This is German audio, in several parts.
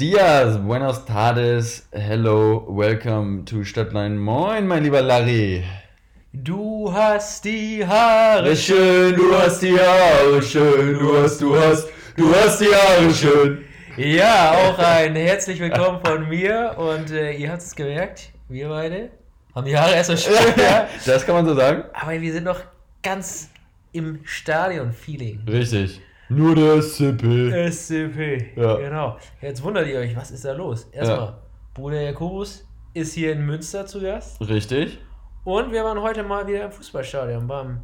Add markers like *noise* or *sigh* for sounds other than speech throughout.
Dias, buenos tardes, hello, welcome to Stadtlein Moin, mein lieber Larry. Du hast die Haare Schön, du hast die Haare schön, du hast, du hast, du hast die Haare schön. Ja, auch ein herzlich willkommen von mir und äh, ihr habt es gemerkt, wir beide haben die Haare erst so schön, *laughs* ja. Das kann man so sagen? aber wir sind noch ganz im Stadion-Feeling. Richtig. Nur der Sippel. SCP, Ja. genau. Jetzt wundert ihr euch, was ist da los? Erstmal, Bruder Jakobus ist hier in Münster zu Gast Richtig. und wir waren heute mal wieder im Fußballstadion beim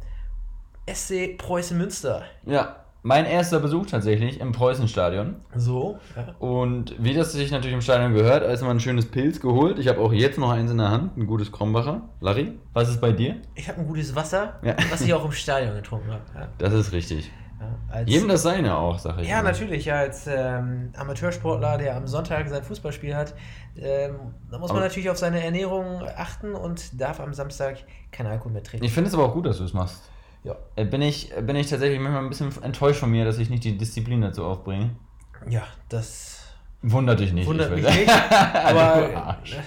SC Preußen Münster. Ja, mein erster Besuch tatsächlich im Preußenstadion. So, ja. Und wie das sich natürlich im Stadion gehört, erstmal ein schönes Pilz geholt. Ich habe auch jetzt noch eins in der Hand, ein gutes Krombacher. Larry, was ist bei dir? Ich habe ein gutes Wasser, Ja. was ich auch im Stadion getrunken habe. Ja. Das ist richtig. Ja, Jedem das seine auch, sag ich. ja, immer. natürlich, ja, als ähm, Amateursportler, der am Sonntag sein Fußballspiel hat, ähm, da muss man Aber- natürlich auf seine Ernährung achten und darf am Samstag kein Alkohol mehr trinken. Ich finde es aber auch gut, dass du es machst. Ja. Äh, Bin ich, bin ich tatsächlich manchmal ein bisschen enttäuscht von mir, dass ich nicht die Disziplin dazu aufbringe. ja, das Wundert dich nicht. wundert ich mich nicht, *laughs* aber Arsch. äh,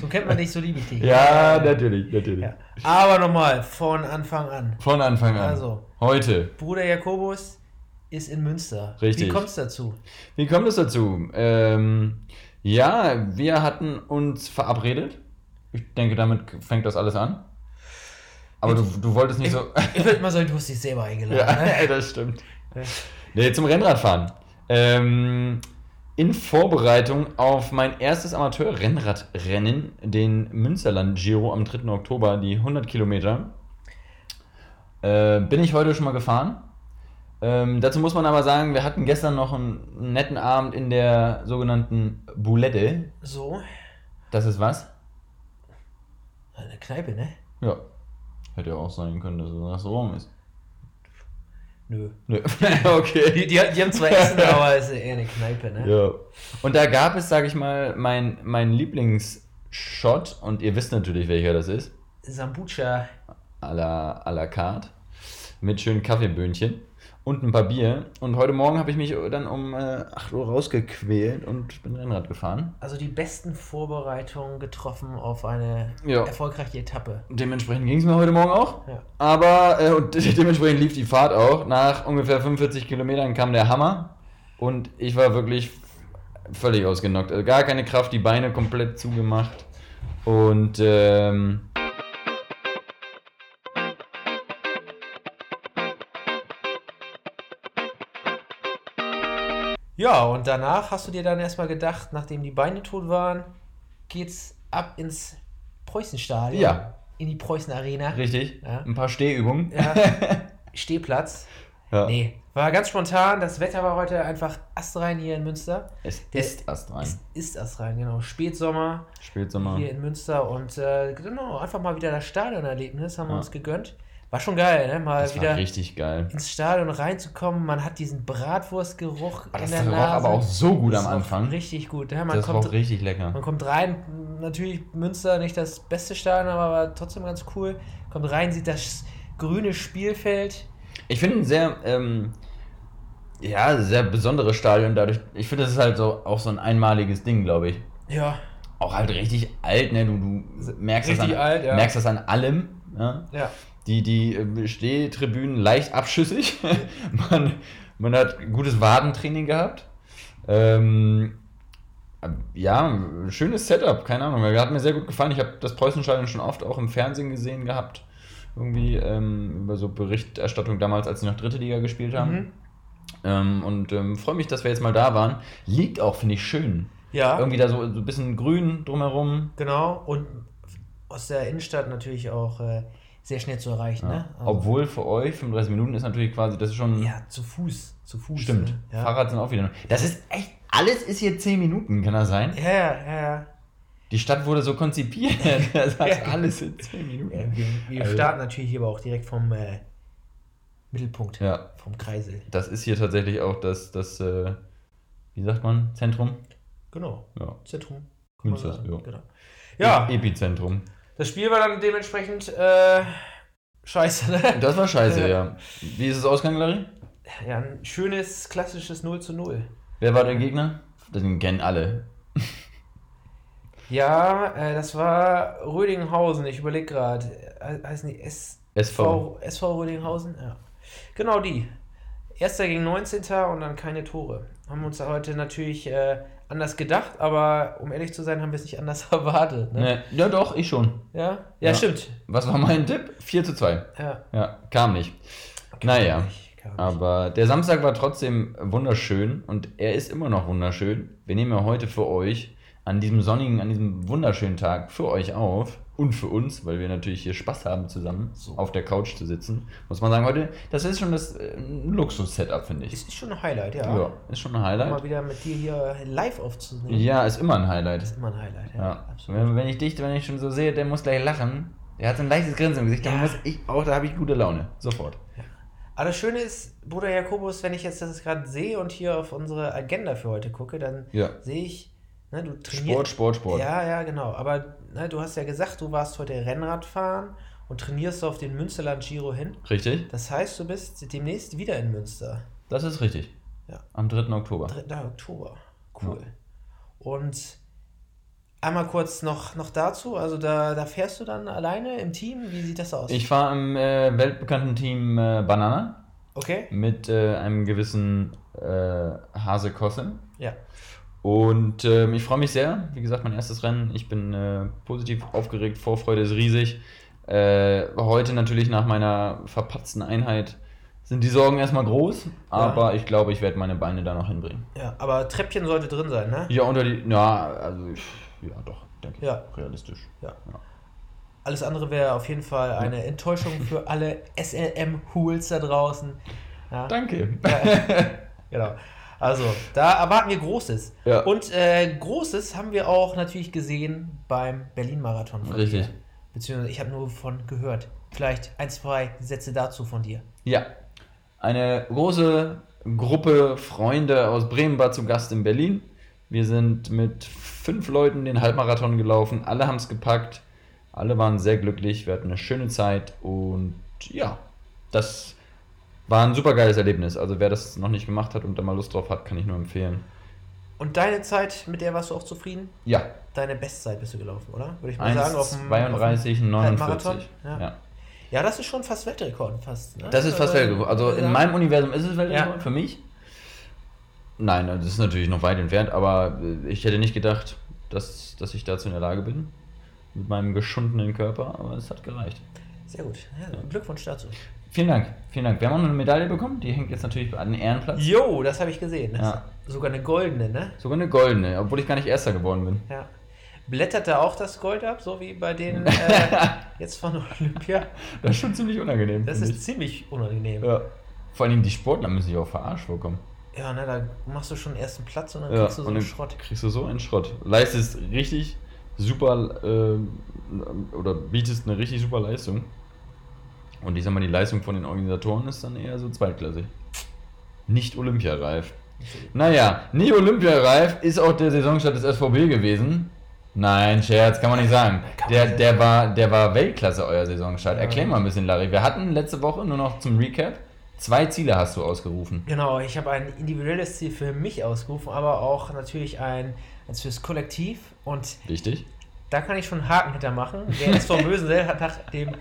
so kennt man dich, so liebe ich dich. Ja, natürlich, natürlich. Ja. Aber nochmal, von Anfang an. Von Anfang an. Also. Heute. Bruder Jakobus ist in Münster. Richtig. Wie kommt es dazu? Wie kommt es dazu? Ähm, ja, wir hatten uns verabredet. Ich denke, damit fängt das alles an. Aber du, du wolltest nicht so. Ich würde mal sagen, du hast dich selber eingeladen. *laughs* Ja, ne? das stimmt. Ja. Nee, zum Rennradfahren. Ähm, in Vorbereitung auf mein erstes Amateur-Rennradrennen, den Münsterland Giro am 3. Oktober, die 100 Kilometer, äh, bin ich heute schon mal gefahren. Ähm, dazu muss man aber sagen, wir hatten gestern noch einen netten Abend in der sogenannten Boulette. So, Das ist was? eine Kneipe, ne? Ja. Hätte ja auch sein können, dass es ein Restaurant ist. Nö. Nö. *laughs* okay. Die, die, die haben zwar Essen, aber es ist eher eine Kneipe, ne? Ja. Und da gab es, sage ich mal, mein, mein Lieblingsshot, und ihr wisst natürlich, welcher das ist, Sambucha. à la, à la carte, mit schönen Kaffeeböhnchen und ein paar Bier. Und heute Morgen habe ich mich dann um äh, 8 Uhr rausgequält und bin Rennrad gefahren. Also die besten Vorbereitungen getroffen auf eine Ja. erfolgreiche Etappe. Dementsprechend ging es mir heute Morgen auch. Ja. Aber äh, und *laughs* dementsprechend lief die Fahrt auch. Nach ungefähr 45 Kilometern kam der Hammer und ich war wirklich völlig ausgenockt. Also gar keine Kraft, die Beine komplett zugemacht. Und ähm, Ja, und danach hast du dir dann erstmal gedacht, nachdem die Beine tot waren, geht's ab ins Preußenstadion. Ja. In die Preußen Arena. richtig, Ja. ein paar Stehübungen. Ja. *laughs* Stehplatz. Ja. Nee, war ganz spontan. Das Wetter war heute einfach astrein hier in Münster. Es Der- ist astrein. Ist, ist astrein, genau. Spätsommer Spätsommer. hier in Münster und äh, genau, einfach mal wieder das Stadionerlebnis haben wir Ja. uns gegönnt. War schon geil, ne? Mal Das war wieder richtig geil. ins Stadion reinzukommen. Man hat diesen Bratwurstgeruch Aber in das der Nase. aber auch so gut Das am Anfang. Richtig gut. Ja, man, Das kommt, roch richtig lecker. man kommt rein, natürlich Münster nicht das beste Stadion, aber war trotzdem ganz cool. Kommt rein, sieht das grüne Spielfeld. Ich finde ein sehr, ähm, ja, sehr besonderes Stadion dadurch. Ich finde, das ist halt so auch so ein einmaliges Ding, glaube ich. Ja, Auch halt richtig alt, ne? Du, du merkst, das an, alt, ja. merkst das an allem. Ja? ja. Die, die äh, Stehtribünen leicht abschüssig. *laughs* man, man hat gutes Wadentraining gehabt. Ähm, äh, ja, schönes Setup, keine Ahnung. Hat mir sehr gut gefallen. Ich habe das Preußenstadion schon oft auch im Fernsehen gesehen gehabt. Irgendwie ähm, über so Berichterstattung damals, als sie noch dritte Liga gespielt haben. Mhm. Ähm, und ähm, freue mich, dass wir jetzt mal da waren. Liegt auch, finde ich, schön. Ja, Irgendwie da so, so ein bisschen grün drumherum. genau. Und aus der Innenstadt natürlich auch äh, sehr schnell zu erreichen. Ja. Ne? Also- Obwohl für euch 35 Minuten ist natürlich quasi, das ist schon. Ja, zu Fuß. Zu Fuß. Stimmt. Ne? Ja. Fahrrad sind auch wieder. Das ist echt, alles ist hier 10 Minuten, kann das sein? Ja, ja, ja, die Stadt wurde so konzipiert. *laughs* Das hat Ja. alles in 10 Minuten. Wir wir Also- starten natürlich hier aber auch direkt vom äh, Mittelpunkt, Ja. vom Kreisel. Das ist hier tatsächlich auch das, das äh, wie sagt man, Zentrum? Genau. Zentrum. Münster, ja. Genau. Ja, Epizentrum. Das Spiel war dann dementsprechend äh, scheiße, ne? *laughs* Das war scheiße, ja. *laughs* Wie ist es ausgegangen, Larry? Ja, ein schönes, klassisches 0 zu 0. Wer war der Gegner? Den kennen alle. Ja, äh, das war Rödinghausen, ich überlege gerade. Äh, heißen die S SV. SV Rödinghausen? Ja. Genau die. Erster gegen 19. und dann keine Tore. Haben uns heute natürlich äh, anders gedacht, aber um ehrlich zu sein, haben wir es nicht anders *laughs* erwartet. Ne? Ne, ja, doch, ich schon. Ja? ja? Ja. stimmt. Was war mein Tipp? 4 zu 2. Ja. Ja, kam nicht. Naja, nicht, kann nicht. aber der Samstag war trotzdem wunderschön und er ist immer noch wunderschön. Wir nehmen ja heute für euch an diesem sonnigen, an diesem wunderschönen Tag für euch auf und für uns, weil wir natürlich hier Spaß haben, zusammen So. auf der Couch zu sitzen. Muss man sagen, heute, das ist schon das äh, Luxus-Setup, finde ich. Es ist schon ein Highlight, ja. Ja, ist schon ein Mal Highlight. wieder mit dir hier live aufzunehmen. Ja, ist immer ein Highlight. ist immer ein Highlight, ja. Ja. Absolut. Wenn, wenn ich dich, wenn ich schon so sehe, der muss gleich lachen. Der hat so ein leichtes Grinsen im Gesicht, dann Ja. muss ich auch, da habe ich gute Laune. Sofort. Aber das Schöne ist, Bruder Jakobus, wenn ich jetzt das gerade sehe und hier auf unsere Agenda für heute gucke, dann Ja. sehe ich, ne, du trainierst. Sport, Sport, Sport. Ja, ja, genau. Aber ne, du hast ja gesagt, du warst heute Rennrad fahren und trainierst auf den Münsterland Giro hin. Richtig? Das heißt, du bist demnächst wieder in Münster. Das ist richtig. Ja. Am 3. Oktober. 3. Oktober. Cool. Und einmal kurz noch, noch dazu, also da, da fährst du dann alleine im Team? Wie sieht das aus? Ich fahre im äh, weltbekannten Team äh, Banana okay? mit äh, einem gewissen äh, Hase Kosse. Ja. Und ähm, ich freue mich sehr. Wie gesagt, mein erstes Rennen. Ich bin äh, positiv aufgeregt. Vorfreude ist riesig. Äh, heute natürlich nach meiner verpatzten Einheit sind die Sorgen erstmal groß. Aber ich glaube, ich werde meine Beine da noch hinbringen. Ja, aber Treppchen sollte drin sein, ne? Ja, unter die. Ja, also. ich- Ja, doch, denke ich. Ja. Realistisch. Ja. Alles andere wäre auf jeden Fall eine Enttäuschung für alle SLM-Hools da draußen. Ja, Danke. *laughs* genau. Also, da erwarten wir Großes. Ja. Und äh, Großes haben wir auch natürlich gesehen beim Berlin-Marathon. Richtig. dir. Beziehungsweise ich habe nur von gehört. Vielleicht ein, zwei Sätze dazu von dir. Ja, eine große Gruppe Freunde aus Bremen war zu Gast in Berlin. Wir sind mit fünf Leuten den Halbmarathon gelaufen. Alle haben es gepackt. Alle waren sehr glücklich. Wir hatten eine schöne Zeit. Und ja, das war ein super geiles Erlebnis. Also wer das noch nicht gemacht hat und da mal Lust drauf hat, kann ich nur empfehlen. Und deine Zeit, mit der warst du auch zufrieden? Ja, Deine Bestzeit bist du gelaufen, oder? Würde ich mal sagen. auf dem- 1,32, auf dem Halbmarathon? 49. Ja. Ja. Ja, das ist schon fast Weltrekord. Fast, ne? Das ist fast Weltrekord. Also in ja. meinem Universum ist es Weltrekord Ja. für mich. Nein, das ist natürlich noch weit entfernt, aber ich hätte nicht gedacht, dass, dass ich dazu in der Lage bin. Mit meinem geschundenen Körper, aber es hat gereicht. Sehr gut. Ja, Glückwunsch dazu. Vielen Dank, vielen Dank. Wir haben auch noch eine Medaille bekommen, die hängt jetzt natürlich an den Ehrenplatz. Jo, das habe ich gesehen. Ja. sogar eine goldene, ne? Sogar eine goldene, obwohl ich gar nicht Erster geworden bin. Ja. Blättert da auch das Gold ab, so wie bei denen *laughs* äh, jetzt von Olympia? Das ist schon ziemlich unangenehm. Das ist ziemlich unangenehm. ich. ja. Vor allem die Sportler müssen sich auch verarscht vorkommen. Ja, ne, da machst du schon ersten Platz und dann Ja, kriegst du so einen Schrott. kriegst du so einen Schrott. Leistest richtig super ähm, oder bietest eine richtig super Leistung. Und ich sag mal, die Leistung von den Organisatoren ist dann eher so zweitklassig. Nicht olympiareif. Naja, nicht olympiareif ist auch der Saisonstart des SVB gewesen. Nein, Scherz, kann man nicht sagen. Der, der, war, der war Weltklasse, euer Saisonstart. Erklär mal ein bisschen, Larry. Wir hatten letzte Woche nur noch zum Recap. Zwei Ziele hast du ausgerufen. Genau, ich habe ein individuelles Ziel für mich ausgerufen, aber auch natürlich ein eins fürs Kollektiv. Und Richtig? Da kann ich schon einen Haken hintermachen. Der SV Mösendell *laughs* hat nach dem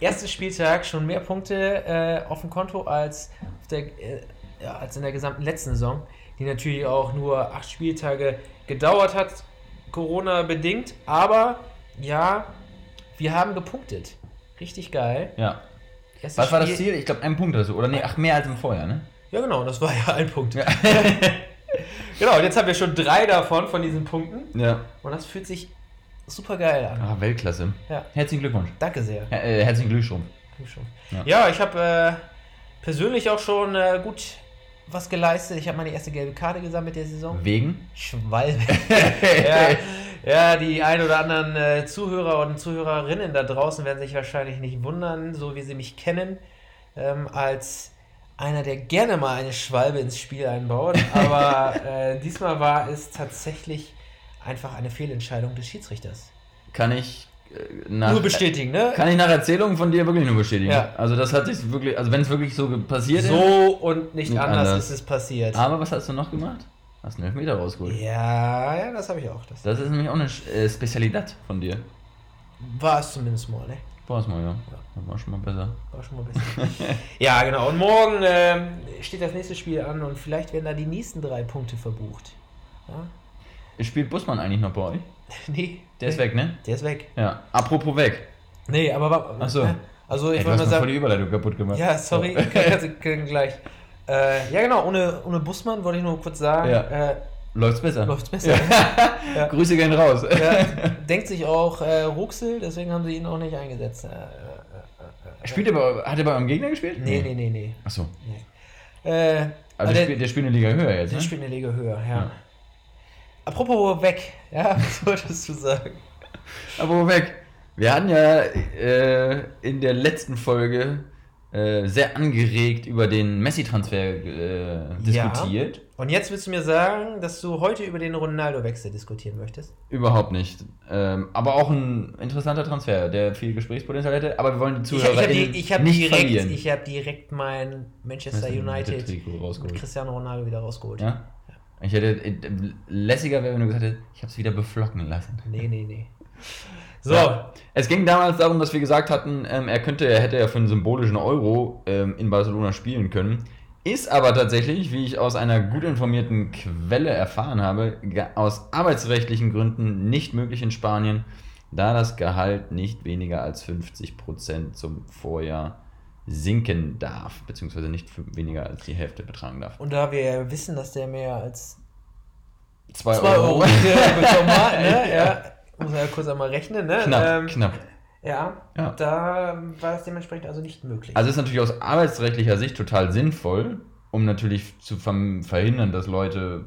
ersten Spieltag schon mehr Punkte äh, auf dem Konto als, der, äh, ja, als in der gesamten letzten Saison, die natürlich auch nur acht Spieltage gedauert hat, Corona bedingt. Aber ja, wir haben gepunktet. Richtig geil. Ja. Erstes Was war das Ziel? Ich glaube, ein Punkt oder so. Oder nee, ach, mehr als im Vorjahr, ne? Ja, genau, das war ja ein Punkt. *laughs* genau, und jetzt haben wir schon drei davon, von diesen Punkten. Ja. Und das fühlt sich super geil an. Ah, Weltklasse. Ja. Herzlichen Glückwunsch. Danke sehr. Her äh, herzlichen Glückwunsch. Ja. Ja, ich habe äh, persönlich auch schon äh, gut was geleistet. Ich habe meine erste gelbe Karte gesammelt der Saison. Wegen? Schwalbe. *laughs* ja, Ja, die ein oder anderen äh, Zuhörer und Zuhörerinnen da draußen werden sich wahrscheinlich nicht wundern, so wie sie mich kennen, ähm, als einer, der gerne mal eine Schwalbe ins Spiel einbaut. *laughs* Aber äh, diesmal war es tatsächlich einfach eine Fehlentscheidung des Schiedsrichters. Kann ich äh, nach, Nur bestätigen, ne? Kann ich nach Erzählung von dir wirklich nur bestätigen. Ja. Also das hat sich wirklich, also wenn es wirklich so passiert ist. So und nicht, Nicht anders, anders. ist es passiert. Aber was hast du noch gemacht? Hast einen Elfmeter rausgeholt. Ja, ja, das habe ich auch. Das Das ist nämlich auch eine äh, Spezialität von dir. war es zumindest mal, ne? War es mal, ja. Das war schon mal besser. War schon mal besser. *laughs* ja, genau. Und morgen ähm, steht das nächste Spiel an und vielleicht werden da die nächsten drei Punkte verbucht. Ja? Spielt Busmann eigentlich noch bei euch? *laughs* Nee. Der ist weg, ne? Der ist weg. Ja. Apropos weg. Nee, aber. wa- Ach so. äh, Also, ich Ey, wollte mal voll die sagen. Überleitung kaputt gemacht. Ja, sorry. *laughs* können, gleich. Äh, ja, genau. Ohne, ohne Busmann wollte ich nur kurz sagen. Ja. Äh, Läuft's besser? läuft's besser. Ja. *laughs* Grüße gehen raus. Ja, denkt sich auch äh, Ruxel, deswegen haben sie ihn auch nicht eingesetzt. Äh, äh, Spielt er bei, hat er bei eurem Gegner gespielt? nee, nee, nee, nee. Achso. Äh, Also der, spielt, der spielt eine Liga höher jetzt, der ne? spielt eine Liga höher, ja. Ja. Apropos weg, ja, *laughs* was wolltest du sagen? Wo weg? Wir hatten ja äh, in der letzten Folge äh, sehr angeregt über den Messi-Transfer äh, diskutiert. Und jetzt willst du mir sagen, dass du heute über den Ronaldo-Wechsel diskutieren möchtest? Überhaupt nicht. Ähm, aber auch ein interessanter Transfer, der viel Gesprächspotenzial hätte. Aber wir wollen die Ich, Zuhörer ich habe ich hab nicht direkt, verlieren. ich hab direkt mein Manchester United mit. Cristiano Ronaldo wieder rausgeholt. Ja? Ich hätte äh, lässiger wäre, wenn du gesagt hättest, ich habe es wieder beflocken lassen. Nee, nee, nee. So, Ja. Es ging damals darum, dass wir gesagt hatten, ähm, er könnte, er hätte ja für einen symbolischen Euro ähm, in Barcelona spielen können. Ist aber tatsächlich, wie ich aus einer gut informierten Quelle erfahren habe, aus arbeitsrechtlichen Gründen nicht möglich in Spanien, da das Gehalt nicht weniger als 50% zum Vorjahr sinken darf, beziehungsweise nicht für weniger als die Hälfte betragen darf. und da wir wissen, dass der mehr als 2 2 *laughs* Euro bekommen hat, ne? ja, muss man ja kurz einmal rechnen, ne? Knapp, Ähm, knapp. Ja, Ja. da war es dementsprechend also nicht möglich. Also ist natürlich aus arbeitsrechtlicher Sicht total sinnvoll, um natürlich zu verhindern, dass Leute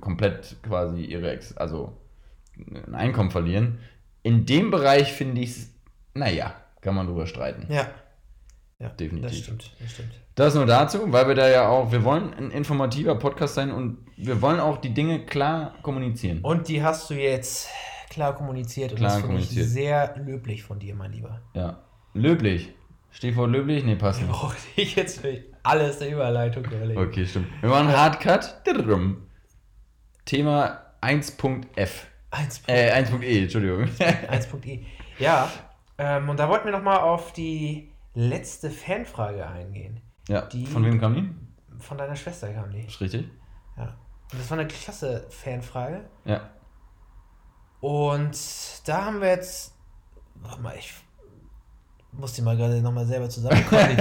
komplett quasi ihre Ex also ein Einkommen verlieren. In dem Bereich finde ich es, naja, kann man drüber streiten. ja. Ja, Definitiv. Das stimmt, das stimmt. Das nur dazu, weil wir da ja auch, wir wollen ein informativer Podcast sein und wir wollen auch die Dinge klar kommunizieren. Und die hast du jetzt klar kommuniziert und Klar das finde ich sehr löblich von dir, mein Lieber. Ja. Löblich. Stichwort löblich? Nee, passt nicht. *laughs* Brauche ich jetzt für alles der Überleitung überlegen. Okay, stimmt. Wir machen Hardcut. Thema 1.f. 1. Äh, 1.e, Entschuldigung. 1.i. Ja, ähm, und da wollten wir nochmal auf die letzte Fanfrage eingehen. Ja, Die- von wem kam die? Von deiner Schwester kam die. Ist richtig? Ja. Und das war eine klasse Fanfrage. Ja. Und da haben wir jetzt. Warte mal, ich muss die mal gerade nochmal selber zusammenkommen.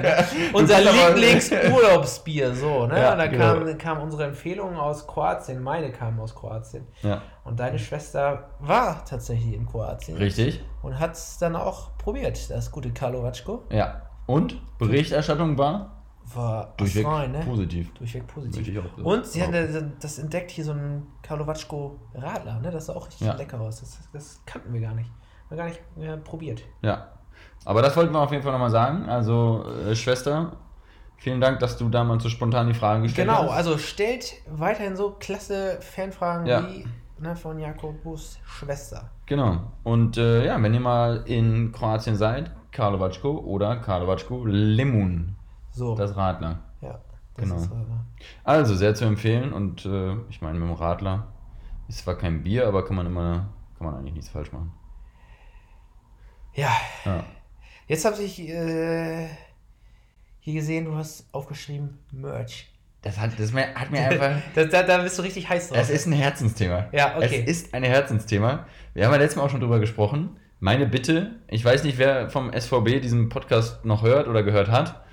*laughs* Unser Lieblingsurlaubsbier, so, ne? Ja, und da genau. kam, kam unsere Empfehlung aus Kroatien, meine kamen aus Kroatien. Ja. Und deine Schwester war tatsächlich in Kroatien. Richtig? Und hat es dann auch probiert, das gute Karlovatschko. Ja. Und? Berichterstattung war? War Durchweg astrein, ne? positiv. Durchweg positiv. auch Und sie hat das, entdeckt, hier so ein Karlovatschko Radler, ne? Das sah auch richtig Ja. lecker aus. Das, das kannten wir gar nicht. Haben wir gar nicht äh, probiert. Ja. Aber das wollten wir auf jeden Fall nochmal sagen. Also, äh, Schwester, vielen Dank, dass du damals so spontan die Fragen gestellt Genau, hast. also stellt weiterhin so klasse Fanfragen Ja. wie ne, von Jakobus Schwester. Genau. Und äh, ja, wenn ihr mal in Kroatien seid, Karlovačko oder Karlovačko Limun, So, das Radler. ja. Das genau. ist, äh, Also sehr zu empfehlen und äh, ich meine, mit dem Radler ist zwar kein Bier, aber kann man immer, kann man eigentlich nichts falsch machen. Ja, Ja. jetzt habe ich äh, hier gesehen, du hast aufgeschrieben Merch. Das hat, das mir, hat mir einfach. *laughs* Da, da, da bist du richtig heiß drauf. Es ist ein Herzensthema. Ja, okay. Es ist ein Herzensthema. Wir haben ja letztes Mal auch schon drüber gesprochen. Meine Bitte, ich weiß nicht, wer vom SVB diesen Podcast noch hört oder gehört hat,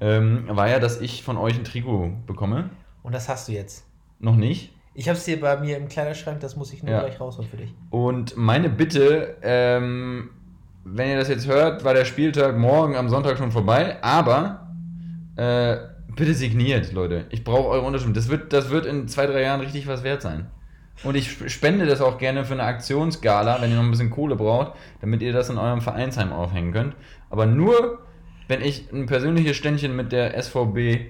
ähm, war ja, dass ich von euch ein Trikot bekomme. Und das hast du jetzt. Noch nicht. Ich habe es hier bei mir im Kleiderschrank, das muss ich nur Ja. gleich rausholen für dich. Und meine Bitte, ähm, wenn ihr das jetzt hört, war der Spieltag morgen am Sonntag schon vorbei, aber äh, bitte signiert, Leute. Ich brauche eure Unterschrift. Das wird, das wird in zwei, drei Jahren richtig was wert sein. Und ich sp- spende das auch gerne für eine Aktionsgala, wenn ihr noch ein bisschen Kohle braucht, damit ihr das in eurem Vereinsheim aufhängen könnt. Aber nur, wenn ich ein persönliches Ständchen mit der SVB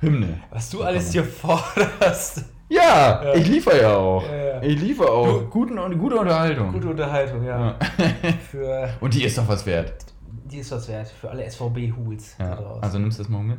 Hymne. Was du alles hier forderst. Ja, Ja. ich liefere ja auch. Ja, ja. Ich liefere auch. Du- Guten, und gute Unterhaltung. Gute Unterhaltung, ja. Ja. *laughs* Für, Und die ist doch was wert. die ist was wert. Für alle SVB-Hools da draußen. Also nimmst du das morgen mit?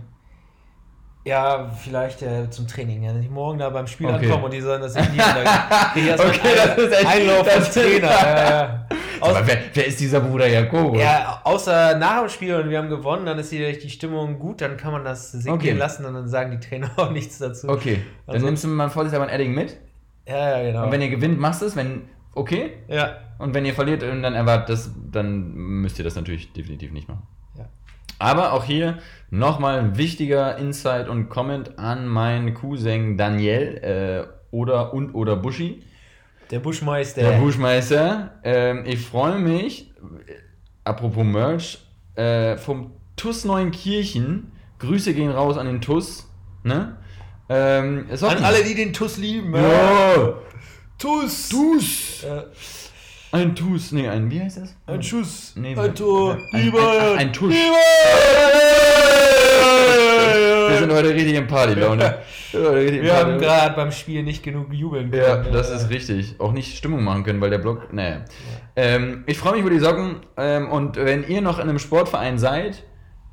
Ja, vielleicht äh, zum Training. Ja. Wenn ich morgen da beim Spiel Okay. ankomme und die sollen das ich *laughs* erstmal Okay, das ist echt- Einlauf das vom ist- Trainer. Aus, Aber wer, wer ist dieser Bruder Jakob? ja, außer nach dem Spiel und wir haben gewonnen, dann ist hier die Stimmung gut, dann kann man das signieren Okay. lassen und dann sagen die Trainer *laughs* auch nichts dazu. Okay, dann Also- nimmst du mal vorsichtshalber ein Edding mit. Ja, ja, genau. Und wenn ihr gewinnt, machst du es. Wenn, okay. ja. Und wenn ihr verliert und dann erwartet das, dann müsst ihr das natürlich definitiv nicht machen. Ja. Aber auch hier nochmal ein wichtiger Insight und Comment an meinen Cousin Daniel äh, oder und oder Buschi, Der Buschmeister. der Buschmeister. Ähm, ich freue mich, äh, apropos Merch, äh, vom TUS Neunkirchen. Grüße gehen raus an den TUS. Ne? Ähm. An alle, die den TUS lieben. Ja. TUS. TUS. Äh, Ein TUS. Nee, ein, wie heißt das? ein Schuss. Nee, ein Tor. ein- ein- ein Tusch. Wir sind heute richtig in Partylaune. Wir *laughs* Wir haben gerade beim Spiel nicht genug jubeln können. Ja, das ist richtig. Auch nicht Stimmung machen können, weil der Block. Naja. Ähm, ich freue mich über die Socken. Ähm, und wenn ihr noch in einem Sportverein seid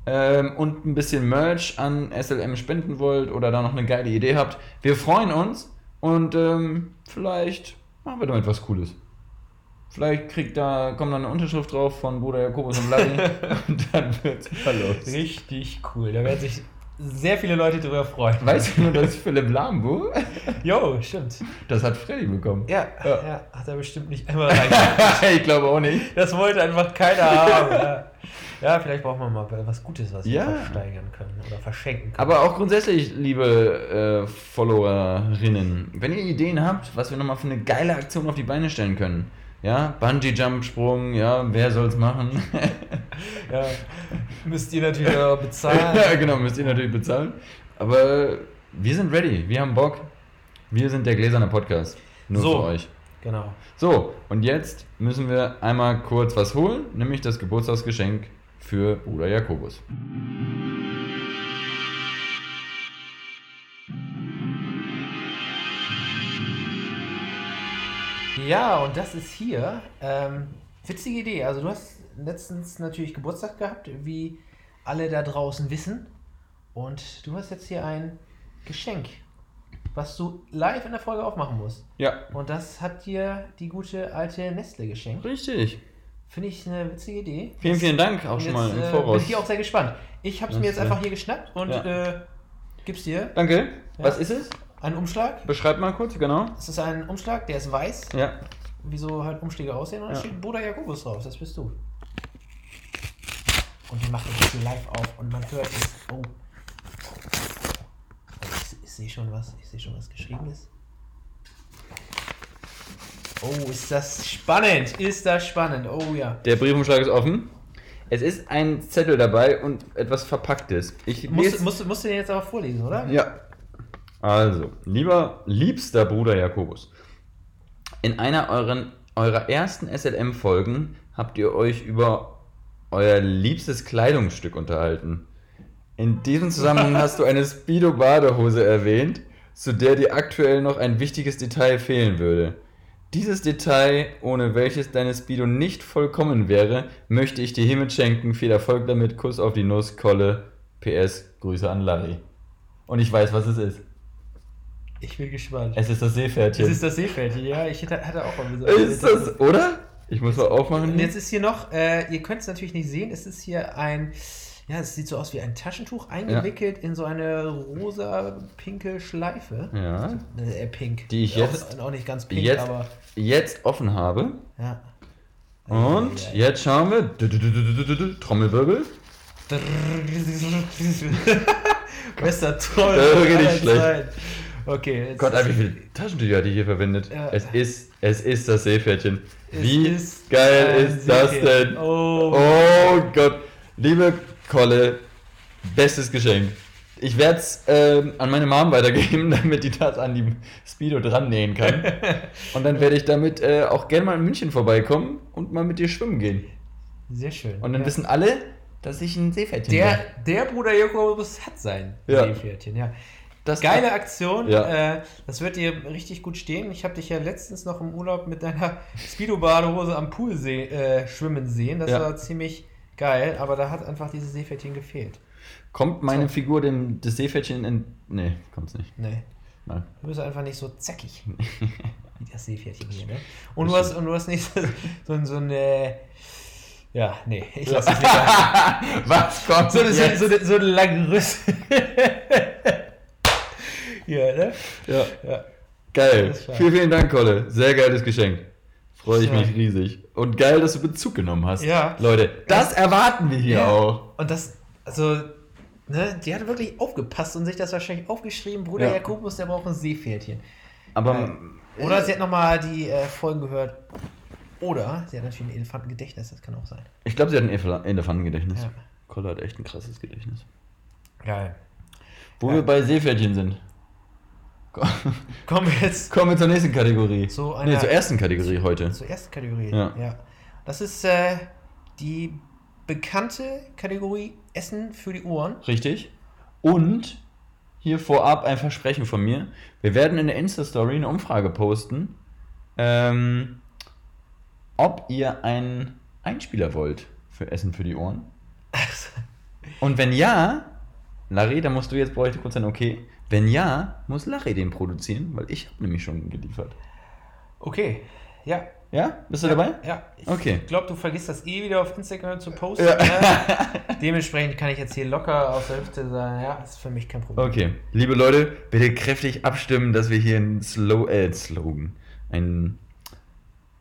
ähm, und ein bisschen Merch an SLM spenden wollt oder da noch eine geile Idee habt, wir freuen uns und ähm, vielleicht machen wir damit was Cooles. Vielleicht kriegt da, kommt da eine Unterschrift drauf von Bruder Jakobus und Larry *laughs* und dann wird's verlost. Richtig cool. Da werden sich sehr viele Leute drüber freuen. Weißt du nur, dass Philipp Lambo, Jo, stimmt. das hat Freddy bekommen. Ja, Ja. ja. hat er bestimmt nicht einmal *laughs* reingemacht. ich glaube auch nicht. Das wollte einfach keiner *laughs* haben. Ja. ja, vielleicht braucht man mal was Gutes, was wir Ja. versteigern können oder verschenken können. Aber auch grundsätzlich, liebe äh, Followerinnen, wenn ihr Ideen habt, was wir nochmal für eine geile Aktion auf die Beine stellen können, ja, Bungee-Jump-Sprung, ja, wer soll's machen? *laughs* ja, müsst ihr natürlich auch bezahlen. *laughs* ja, genau, müsst ihr natürlich bezahlen. Aber wir sind ready, wir haben Bock. Wir sind der gläserne Podcast. Nur So. für euch. Genau. So, und jetzt müssen wir einmal kurz was holen, nämlich das Geburtstagsgeschenk für Bruder Jakobus. Ja, und das ist hier. Ähm, witzige Idee. Also du hast letztens natürlich Geburtstag gehabt, wie alle da draußen wissen. Und du hast jetzt hier ein Geschenk, was du live in der Folge aufmachen musst. Ja. Und das hat dir die gute alte Nestle geschenkt. Richtig. Finde ich eine witzige Idee. Vielen, vielen Dank auch Und schon jetzt, mal im äh, Voraus. Bin ich auch sehr gespannt. Ich habe es mir jetzt äh, einfach hier geschnappt und ja. äh, gib's dir. Danke. Ja. Was ist es? Einen Umschlag. Beschreib mal kurz, genau. Es ist ein Umschlag, der ist weiß. Ja. wie so halt Umschläge aussehen und da Ja. steht Bruder Jakobus drauf, das bist du. Und wir machen das hier live auf und man hört es. Oh. Ich, ich sehe schon was, ich sehe schon was geschrieben ist. Oh, ist das spannend, ist das spannend, oh ja. Der Briefumschlag ist offen. Es ist ein Zettel dabei und etwas Verpacktes. Ich Musst, musst, musst du den jetzt aber vorlesen, oder? Ja. Also, lieber, liebster Bruder Jakobus, in einer euren, eurer ersten SLM-Folgen habt ihr euch über euer liebstes Kleidungsstück unterhalten. In diesem Zusammenhang hast du eine Speedo-Badehose erwähnt, zu der dir aktuell noch ein wichtiges Detail fehlen würde. Dieses Detail, ohne welches deine Speedo nicht vollkommen wäre, möchte ich dir hiermit schenken. Viel Erfolg damit. Kuss auf die Nuss, Kolle. PS, Grüße an Larry. Und ich weiß, was es ist. Ich bin gespannt. Es ist das Seepferdchen. Das ist das Seepferdchen, ja, ich hätte, hatte auch mal so. Ist das, oder? Ich muss mal aufmachen. Und jetzt ist hier noch, äh, ihr könnt es natürlich nicht sehen, es ist hier ein, ja, es sieht so aus wie ein Taschentuch eingewickelt in so eine rosa-pinke Schleife. ja, Äh, pink. Die ich jetzt- Auch, auch nicht ganz pink, jetzt, aber jetzt offen habe. ja. Und Ja, ja. jetzt schauen wir. Trommelwirbel. Bester *laughs* Troll. Das ist wirklich nicht schlecht. Zeiten. Okay, jetzt Gott, wie viele Taschentücher hat die hier verwendet? Ja. Es ist, es ist das Seepferdchen. es Wie ist geil ist das denn? Oh. Oh Gott, liebe Kolle, bestes Geschenk. Ich werde es ähm, an meine Mom weitergeben, *laughs* damit die das an die Speedo dran nähen kann. *laughs* Und dann werde ich damit äh, auch gerne mal in München vorbeikommen und mal mit dir schwimmen gehen. Sehr schön. Und dann ja. wissen alle, dass ich ein Seepferdchen der, bin. der Bruder Jakobus hat sein Ja. Seepferdchen, ja. Das Geile Aktion, Ja. äh, das wird dir richtig gut stehen. Ich habe dich ja letztens noch im Urlaub mit deiner Speedo-Badehose am Pool see, äh, schwimmen sehen. Das Ja. war ziemlich geil, aber da hat einfach dieses Seepferdchen gefehlt. Kommt meine So. Figur dem das Seepferdchen in. Nee, kommt's nicht. Nee. Nein. Du bist einfach nicht so zackig *laughs* wie das Seepferdchen hier, ne? *laughs* Und du hast, und du hast nicht so, so, ein- so eine. Ja, nee, ich *laughs* lass es wieder. Was kommt So, eine- so, jetzt? so, eine- so eine lange Rüssel. Ja, ne? ja. Ja. Geil. Vielen, vielen Dank, Kolle. Sehr geiles Geschenk. Freue ich Ja. mich riesig. Und geil, dass du Bezug genommen hast. Ja. Leute, das erwarten wir hier Ja. auch. Und das, also, ne, die hat wirklich aufgepasst und sich das wahrscheinlich aufgeschrieben. Bruder Ja. Jakobus, der braucht ein Seepferdchen. Aber Oder sie hat nochmal die äh, Folgen gehört. Oder sie hat natürlich ein Elefantengedächtnis, das kann auch sein. ich glaube, sie hat ein Elef- Elefantengedächtnis. Ja. Kolle hat echt ein krasses Gedächtnis. Geil. Wo Ja. wir bei Seepferdchen sind. Ko- *laughs* Kommen wir jetzt Kommen wir zur nächsten Kategorie. Zu nee, einer- zur ersten Kategorie heute. zur ersten Kategorie. Ja. Das ist äh, die bekannte Kategorie Essen für die Ohren. Richtig. Und hier vorab ein Versprechen von mir. Wir werden in der Insta-Story eine Umfrage posten, ähm, ob ihr einen Einspieler wollt für Essen für die Ohren. *laughs* Und wenn ja, Larry, da musst du jetzt bräuchte kurz ein Okay. Wenn ja, muss Larry den produzieren, weil ich habe nämlich schon geliefert. Okay. Ja. Ja? Bist du dabei? Ja. Ich Okay. glaube, du vergisst das eh wieder auf Instagram zu posten. Ja. Ne? *laughs* Dementsprechend kann ich jetzt hier locker aus der Hüfte sagen, ja, ist für mich kein Problem. Okay, liebe Leute, bitte kräftig abstimmen, dass wir hier einen Slow äh, Slogan, einen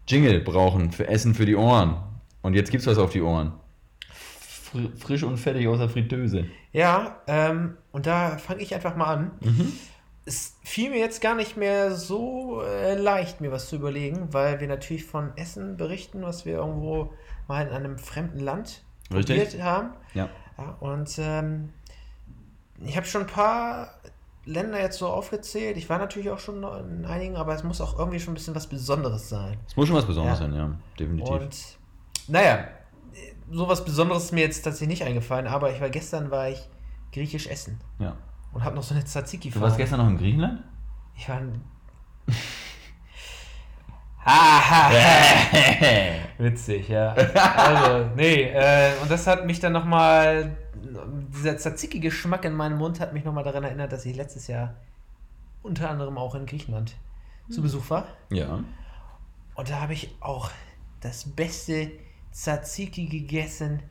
Jingle brauchen für Essen für die Ohren. Und jetzt gibt's was auf die Ohren. Fr frisch und fertig aus der Fritteuse. Ja, ähm, und da fange ich einfach mal an. Mhm. Es fiel mir jetzt gar nicht mehr so äh, leicht, mir was zu überlegen, weil wir natürlich von Essen berichten, was wir irgendwo mal in einem fremden Land Richtig. probiert haben. Ja. Ja, und ähm, ich habe schon ein paar Länder jetzt so aufgezählt. Ich war natürlich auch schon in einigen, aber es muss auch irgendwie schon ein bisschen was Besonderes sein. Es muss schon was Besonderes Ja. sein, ja, definitiv. Und naja, so was Besonderes ist mir jetzt tatsächlich nicht eingefallen, aber ich war gestern war ich griechisch essen ja. und habe noch so eine Tzatziki Du warst gestern noch in Griechenland? Ich war ein Haha. *laughs* Witzig, ja. Also, nee, äh, und das hat mich dann nochmal, dieser Tzatziki-Geschmack in meinem Mund hat mich nochmal daran erinnert, dass ich letztes Jahr unter anderem auch in Griechenland zu Besuch war. Ja. Und da habe ich auch das beste Tzatziki gegessen,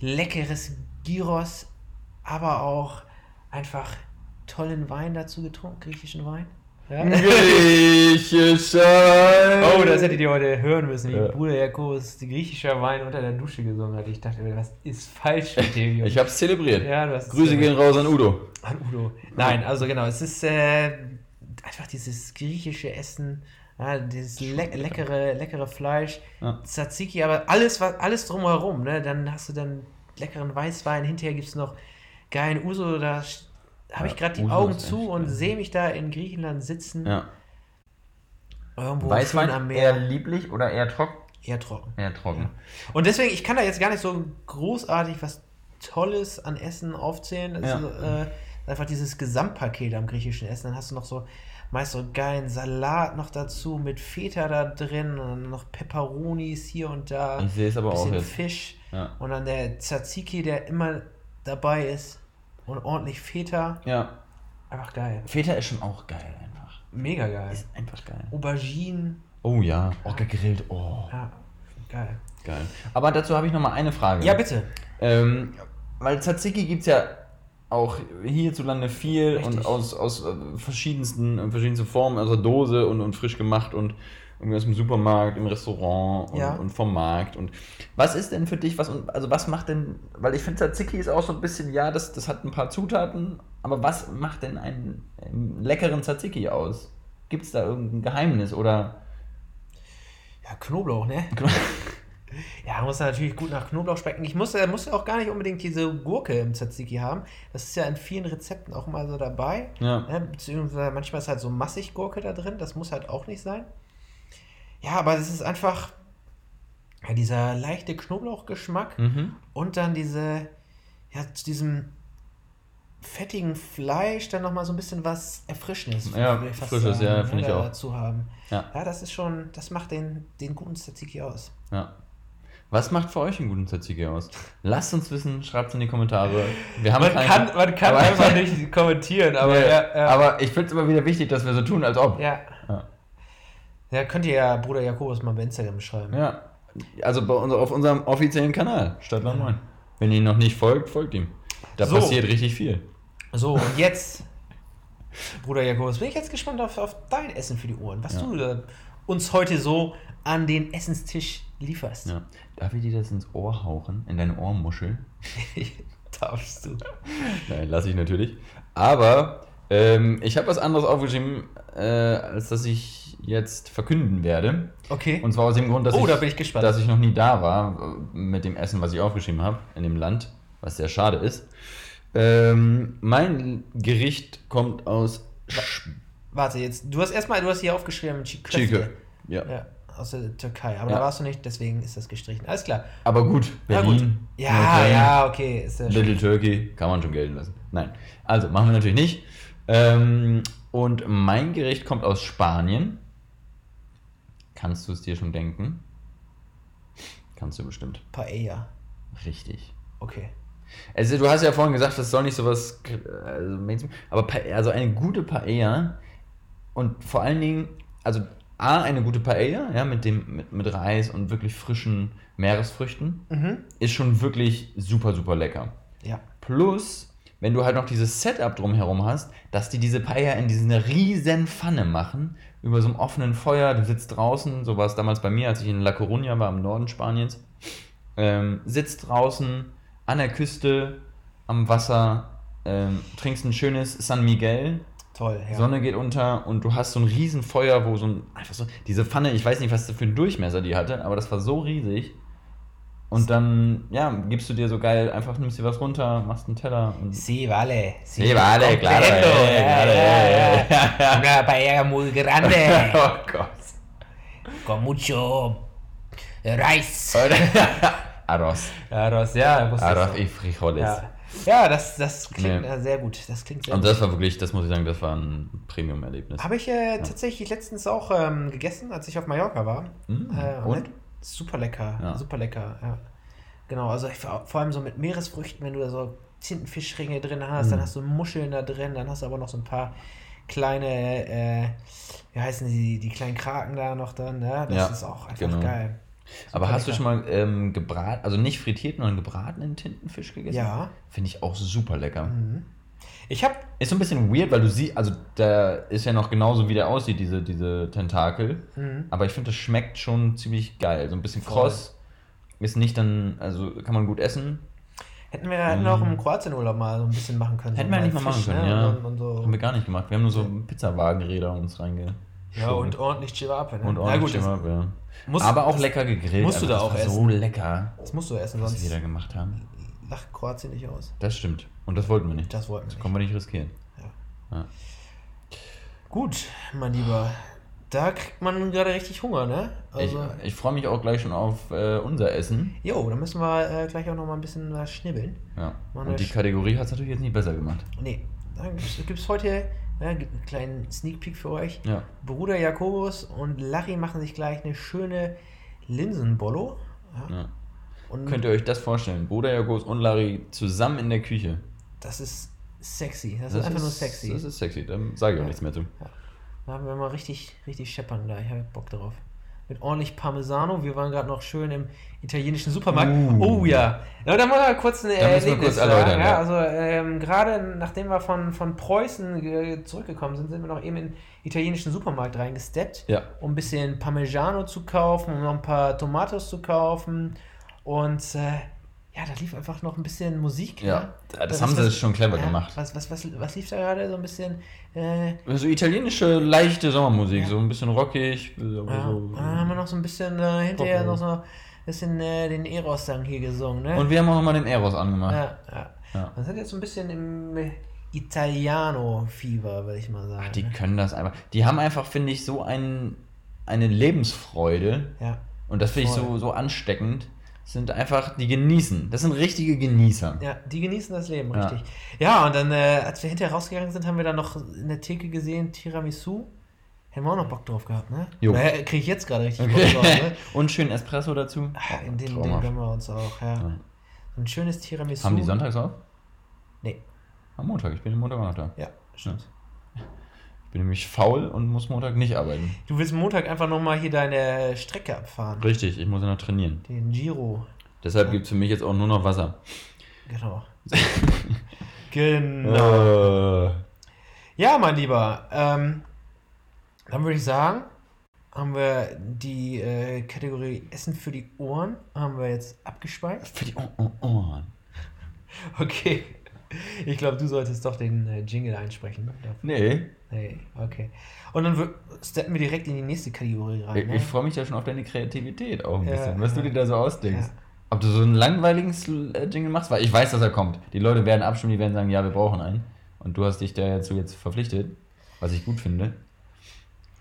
leckeres Gyros, aber auch einfach tollen Wein dazu getrunken, griechischen Wein. Ja. *laughs* Griechischer. Oh, das hättet ihr heute hören müssen, wie Ja. Bruder Jakobus griechischer Wein unter der Dusche gesungen hat. Ich dachte mir, was ist falsch mit dem Jungen? Ich hab's zelebriert. ja, du hast Grüße gehen raus an Udo. An Udo. Nein, also genau, es ist äh, einfach dieses griechische Essen, ja, dieses le leckere, leckere Fleisch, Ja. Tzatziki, aber alles, was, alles drumherum, ne? Dann hast du dann leckeren Weißwein, hinterher gibt es noch geilen Uso, da habe ich Ja, gerade die Uso Augen zu echt und sehe mich da in Griechenland sitzen, Ja. irgendwo Weißwein am eher Meer, lieblich oder eher trocken? eher trocken. Eher trocken. Und deswegen, ich kann da jetzt gar nicht so großartig was Tolles an Essen aufzählen. Es Ja. ist, äh, einfach dieses Gesamtpaket am griechischen Essen. Dann hast du noch so meist so geilen Salat noch dazu mit Feta da drin und noch Peperonis hier und da. Ich sehe es aber auch bisschen. Fisch Ja. und dann der Tzatziki, der immer dabei ist und ordentlich Feta. ja. Einfach geil. Feta ist schon auch geil einfach. Mega geil. Ist einfach geil. Auberginen. Oh ja, auch gegrillt. Oh, Ja, geil. geil. Aber dazu habe ich noch mal eine Frage. Ja, bitte. Ähm, weil Tzatziki gibt es ja auch hierzulande viel Richtig. und aus, aus äh, verschiedensten, äh, verschiedensten Formen, also Dose und, und frisch gemacht und irgendwie aus dem Supermarkt, im Restaurant und, Ja. und vom Markt. Und was ist denn für dich, was, also was macht denn, weil ich finde Tzatziki ist auch so ein bisschen, ja, das, das hat ein paar Zutaten, aber was macht denn einen, einen leckeren Tzatziki aus? Gibt es da irgendein Geheimnis oder? Ja, Knoblauch, ne? *laughs* Ja, muss natürlich gut nach Knoblauch schmecken. Ich muss, äh, muss auch gar nicht unbedingt diese Gurke im Tzatziki haben. Das ist ja in vielen Rezepten auch mal so dabei. Ja. Ne? Beziehungsweise manchmal ist halt so massig Gurke da drin. Das muss halt auch nicht sein. Ja, aber es ist einfach ja, dieser leichte Knoblauchgeschmack Mhm. und dann diese, ja, zu diesem fettigen Fleisch dann nochmal so ein bisschen was Erfrischendes. Ja, Frisches, sagen, ja, ne, finde ich auch. Dazu haben. Ja. ja, das ist schon, das macht den, den guten Tzatziki aus. Ja. Was macht für euch einen guten Tzatziki aus? Lasst uns wissen, schreibt es in die Kommentare. Wir haben Man keine- kann, man kann einfach *laughs* nicht kommentieren, aber Nee, ja, ja, aber ich finde es immer wieder wichtig, dass wir so tun, als ob. ja. Ja. Ja, könnt ihr ja Bruder Jakobus mal bei Instagram schreiben. Ja. Also bei uns, auf unserem offiziellen Kanal, Stadtland 9. Wenn ihr ihn noch nicht folgt, folgt ihm. Da So. passiert richtig viel. So, und jetzt, Bruder Jakobus, bin ich jetzt gespannt auf, auf dein Essen für die Ohren, was du äh, uns heute so an den Essenstisch lieferst. Ja. Darf ich dir das ins Ohr hauchen? In deine Ohrmuschel? *laughs* Darfst du. Nein, lasse ich natürlich. Aber ähm, ich habe was anderes aufgeschrieben, äh, als dass ich jetzt verkünden werde. Okay. Und zwar aus dem Grund, dass, Oh, ich, da bin ich gespannt. dass ich noch nie da war mit dem Essen, was ich aufgeschrieben habe, in dem Land, was sehr schade ist. Ähm, mein Gericht kommt aus Warte, jetzt, du hast erstmal, du hast hier aufgeschrieben, Çiğ Chike. Köfte. Ja. Ja, aus der Türkei. Aber Ja. da warst du nicht, deswegen ist das gestrichen. Alles klar. Aber gut, Berlin. gut. Ja, ja, okay. Ist ja. Little Turkey, kann man schon gelten lassen. Nein, also machen wir natürlich nicht. Ähm, und mein Gericht kommt aus Spanien. Kannst du es dir schon denken? Kannst du bestimmt. Paella. Richtig. Okay. Also du hast ja vorhin gesagt, das soll nicht sowas, also, Mainstream- aber Pa- also eine gute Paella und vor allen Dingen, also A, eine gute Paella, ja, mit dem, mit, mit Reis und wirklich frischen Meeresfrüchten, Mhm. ist schon wirklich super, super lecker. Ja. Plus, wenn du halt noch dieses Setup drumherum hast, dass die diese Paella in diese riesen Pfanne machen, über so einem offenen Feuer, du sitzt draußen, so war es damals bei mir, als ich in La Coruña war, im Norden Spaniens, ähm, sitzt draußen an der Küste, am Wasser, ähm, trinkst ein schönes San Miguel, Toll, ja. Sonne geht unter und du hast so ein riesen Feuer, wo so ein, einfach so, diese Pfanne, ich weiß nicht, was für einen Durchmesser die hatte, aber das war so riesig. Und dann, ja, gibst du dir so geil, einfach nimmst dir was runter, machst einen Teller und. Sí, vale. Sí, Sí, vale, claro, eh, Ja, claro, ja, eh, ja. ja. *laughs* Una paella muy grande. *laughs* oh Gott. con mucho Reis. *laughs* Arroz. Ja, das, ja, wusste Arroz y frijoles. Ja, ja das, das klingt Nee. äh, sehr gut. Das klingt sehr Und gut. das war wirklich, das muss ich sagen, das war ein Premium-Erlebnis. Habe ich äh, tatsächlich letztens auch ähm, gegessen, als ich auf Mallorca war. Mm, Äh, und? Super lecker, Ja. super lecker, ja. Genau, also ich, vor allem so mit Meeresfrüchten, wenn du da so Tintenfischringe drin hast, Mm. dann hast du Muscheln da drin, dann hast du aber noch so ein paar kleine, äh, wie heißen die, die kleinen Kraken da noch dann, ne? Das Ja, ist auch einfach genau. geil. Aber hast du lecker. schon mal ähm, gebraten, also nicht frittiert, sondern gebratenen Tintenfisch gegessen? Ja. Finde ich auch super lecker. Ich habe Ist so ein bisschen weird, weil du siehst, also da ist ja noch genauso, wie der aussieht, diese, diese Tentakel. Aber ich finde, das schmeckt schon ziemlich geil. So ein bisschen Mhm. Voll. kross. Ist nicht dann, also kann man gut essen. Hätten wir hätten wir auch im Kroatienurlaub mal so ein bisschen machen können. Hätten so wir eigentlich mal machen Fisch, können, ne? ja. Und, und so. Haben wir gar nicht gemacht. Wir haben nur so Pizzawagenräder uns reinge. Ja, und ordentlich Chivape. Ne? und Na ordentlich gut, Kebab, ja. muss- Aber auch lecker gegrillt. musst du da auch essen. so lecker, das musst du essen, was sonst wir da gemacht haben. lacht Kroatien nicht aus. Das stimmt. Und das wollten wir nicht. Das wollten wir Das nicht. können wir nicht riskieren. Gut, mein Lieber. Da kriegt man gerade richtig Hunger, ne? Also, ich ich freue mich auch gleich schon auf äh, unser Essen. jo, da müssen wir äh, gleich auch noch mal ein bisschen was schnibbeln. Ja. Mal Und die Kategorie hat es natürlich jetzt nicht besser gemacht. Nee, da gibt es heute ja, gibt einen kleinen Sneak Peek für euch. Ja. Bruder Jakobus und Larry machen sich gleich eine schöne Linsenbollo. Ja. ja. Und Könnt ihr euch das vorstellen? Bruder Jakobs und Larry zusammen in der Küche. das ist sexy. Das, ist einfach nur sexy. Das ist sexy, da sage ich auch Ja. nichts mehr zu. Da haben wir mal richtig, richtig scheppern da. Ich habe Bock drauf. Mit ordentlich Parmesano. Wir waren gerade noch schön im italienischen Supermarkt. Uh. Oh ja. ja da muss man kurz ein Erlebnis kurz Ja, ja. also ähm, gerade nachdem wir von, von Preußen ge- zurückgekommen sind, sind wir noch eben in den italienischen Supermarkt reingesteppt, Ja. um ein bisschen Parmigiano zu kaufen, um noch ein paar Tomatos zu kaufen. Und äh, ja, da lief einfach noch ein bisschen Musik. Ja, das Was- haben sie was- schon clever ja, gemacht. Was, was, was, was lief da gerade? So ein bisschen. Äh, So italienische, leichte Sommermusik, Ja. so ein bisschen rockig. So, Ja, so, dann haben wir noch so ein bisschen äh, hinterher noch so bisschen äh, den Eros-Sang hier gesungen, ne? Und wir haben auch nochmal den Eros angemacht. ja, ja. Ja. Wir sind jetzt so ein bisschen im Italiano-Fieber, würde ich mal sagen. Die ne? können das einfach. Die haben einfach, finde ich, so ein, eine Lebensfreude. Ja. Und das finde ich so, so ansteckend. Sind einfach, die genießen. Das sind richtige Genießer. Ja, die genießen das Leben, Ja. richtig. Ja, und dann, äh, als wir hinterher rausgegangen sind, haben wir dann noch in der Theke gesehen, Tiramisu. Hätten wir auch noch Bock drauf gehabt, ne? Jo. Oder kriege ich jetzt gerade richtig Okay. Bock drauf, ne? *laughs* Und schön Espresso dazu. Ah, In den, den gönnen wir uns auch, ja. Ja. Ein schönes Tiramisu. Haben die sonntags auf? Nee, Am Montag. Ich bin Montag auch noch da. ja, stimmt. Ich bin nämlich faul und muss Montag nicht arbeiten. Du willst Montag einfach nochmal hier deine Strecke abfahren. Richtig, ich muss ja noch trainieren. Den Giro. Deshalb gibt es für mich jetzt auch nur noch Wasser. Genau. *laughs* genau. Äh, Ja, mein Lieber. Ähm, dann würde ich sagen, haben wir die äh, Kategorie Essen für die Ohren haben wir jetzt abgespeist. für die Ohr- Ohr- Ohren. *laughs* Okay. Ich glaube, du solltest doch den äh, Jingle einsprechen. Nee, Nee, okay. Und dann steppen wir direkt in die nächste Kategorie rein. ich, Ne? ich freue mich ja schon auf deine Kreativität auch ein Ja, bisschen, was du ja. dir da so ausdenkst. Ja. Ob du so einen langweiligen äh, Jingle machst, weil ich weiß, dass er kommt. Die Leute werden abstimmen, die werden sagen, ja, wir brauchen einen. Und du hast dich dazu jetzt verpflichtet, was ich gut finde.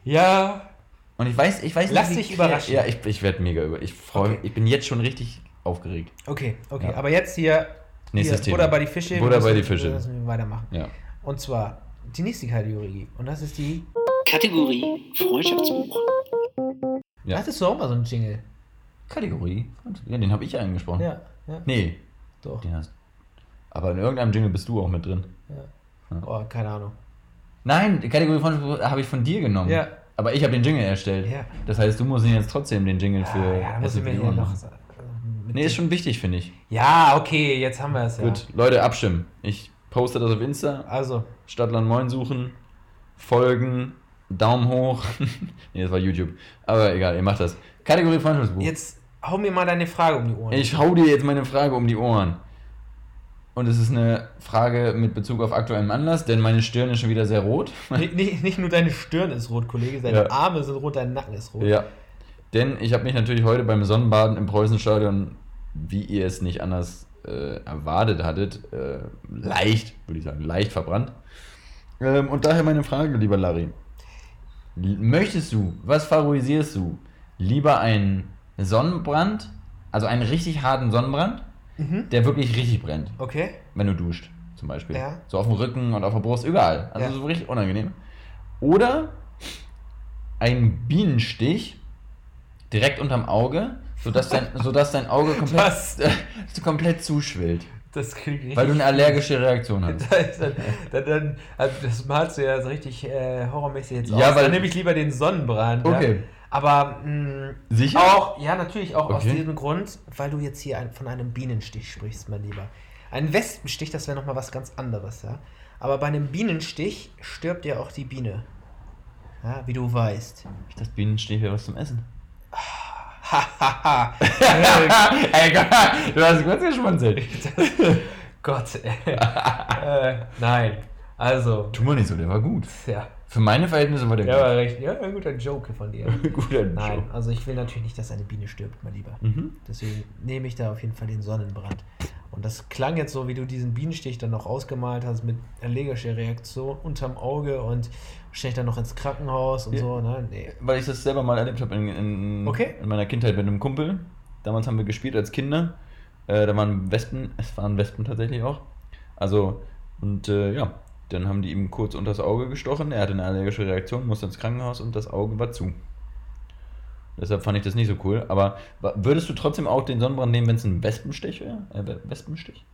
Ja, Und ich weiß, ich weiß Lass wie dich kre- überraschen. Ja, ich, ich werde mega über. Ich freue Okay. ich bin jetzt schon richtig aufgeregt. okay, okay. Aber jetzt hier, Nächstes Thema. Butter bei die Fische. Wir Butter bei die Fische. wir müssen weitermachen. Ja. Und zwar die nächste Kategorie. Und das ist die. Kategorie Freundschaftsbuch. Ja. Hattest du auch mal so einen Jingle? Kategorie. Ja, den habe ich ja eingesprochen. Ja, ja, Nee, doch. den hast Aber in irgendeinem Jingle bist du auch mit drin. Oh, keine Ahnung. Nein, die Kategorie von habe ich von dir genommen. Ja. Aber ich habe den Jingle erstellt. Ja. Das heißt, du musst ihn jetzt trotzdem den Jingle für. Ah, ja, da muss ich mir noch. machen. Nee, ist schon wichtig, finde ich. Ja, okay, jetzt haben wir es ja. Gut, Leute, abstimmen. Ich poste das auf Insta. Also, Stadtland Moin suchen, folgen, Daumen hoch. *laughs* nee, das war YouTube. Aber egal, ihr macht das. Kategorie Freundschaftsbuch. jetzt hau mir mal deine Frage um die Ohren. Ich hau dir jetzt meine Frage um die Ohren. Und es ist eine Frage mit Bezug auf aktuellen Anlass, denn meine Stirn ist schon wieder sehr rot. nicht, nicht, nicht nur deine Stirn ist rot, Kollege, deine Ja. Arme sind rot, dein Nacken ist rot. ja. Denn ich habe mich natürlich heute beim Sonnenbaden im Preußenstadion, wie ihr es nicht anders äh, erwartet hattet, äh, leicht, würde ich sagen, leicht verbrannt. Ähm, und daher meine Frage, lieber Larry. Möchtest du, was favorisierst du? Lieber einen Sonnenbrand, also einen richtig harten Sonnenbrand, Mhm. der wirklich richtig brennt, Okay. wenn du duscht, zum Beispiel. Ja. So auf dem Rücken und auf der Brust, überall. Also Ja. so richtig unangenehm. Oder ein Bienenstich direkt unterm Auge, sodass dein, sodass dein Auge komplett, Was? *laughs* komplett zuschwillt. Das klingt richtig. Weil du eine allergische Reaktion hast. *laughs* Dann, dann, dann, also das malst du ja so richtig äh, horrormäßig jetzt Ja, aus. weil- Dann nehme ich lieber den Sonnenbrand. Okay. Ja. Aber mh, Sicher? auch, ja, natürlich auch aus Okay. diesem Grund, weil du jetzt hier ein, von einem Bienenstich sprichst, mein Lieber. Ein Wespenstich, das wäre nochmal was ganz anderes, ja. Aber bei einem Bienenstich stirbt ja auch die Biene. Ja, wie du weißt. Ich dachte, Bienenstich wäre was zum Essen. Hahaha. *laughs* Ey, Gott, du hast kurz geschmunzelt. *laughs* Gott, ey. äh, nein. Also, Tu mal nicht so, der war gut. ja. Für meine Verhältnisse war der Der war recht. Ja, ein guter Joke von dir. gut. *laughs* Guter Nein, Joke. also ich will natürlich nicht, dass eine Biene stirbt, mein Lieber. Mhm. Deswegen nehme ich da auf jeden Fall den Sonnenbrand. Und das klang jetzt so, wie du diesen Bienenstich dann noch ausgemalt hast, mit allergischer Reaktion unterm Auge und wahrscheinlich dann noch ins Krankenhaus und Ja. so. Ne? Nee. Weil ich das selber mal erlebt habe in, in, Okay. in meiner Kindheit mit einem Kumpel. Damals haben wir gespielt als Kinder. Äh, da waren Wespen, es waren Wespen tatsächlich auch. Also, und äh, ja, dann haben die ihm kurz unter das Auge gestochen. Er hatte eine allergische Reaktion, musste ins Krankenhaus und das Auge war zu. Deshalb fand ich das nicht so cool. Aber würdest du trotzdem auch den Sonnenbrand nehmen, wenn es ein Wespenstich wäre? Äh, We- Wespenstich?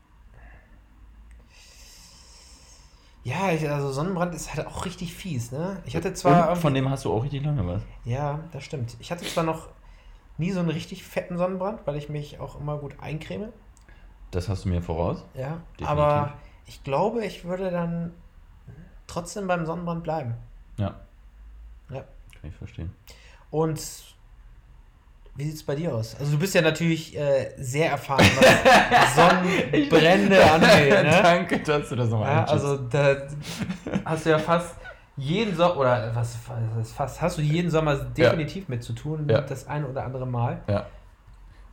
Ja, ich, also Sonnenbrand ist halt auch richtig fies, ne? Ich hatte zwar. Und von dem hast du auch richtig lange was. Ja, das stimmt. Ich hatte zwar noch nie so einen richtig fetten Sonnenbrand, weil ich mich auch immer gut eincreme. Das hast du mir voraus. Ja, Definitiv. aber ich glaube, ich würde dann trotzdem beim Sonnenbrand bleiben. Ja, Ja. kann ich verstehen. Und wie sieht es bei dir aus? Also du bist ja natürlich äh, sehr erfahren, was *laughs* Sonnenbrände angeht. Ne? Danke, dass du das nochmal Ja, also da hast du ja fast jeden Sommer, oder was, was fast, hast du jeden Sommer definitiv mit zu tun, Ja. das ein oder andere Mal. Ja.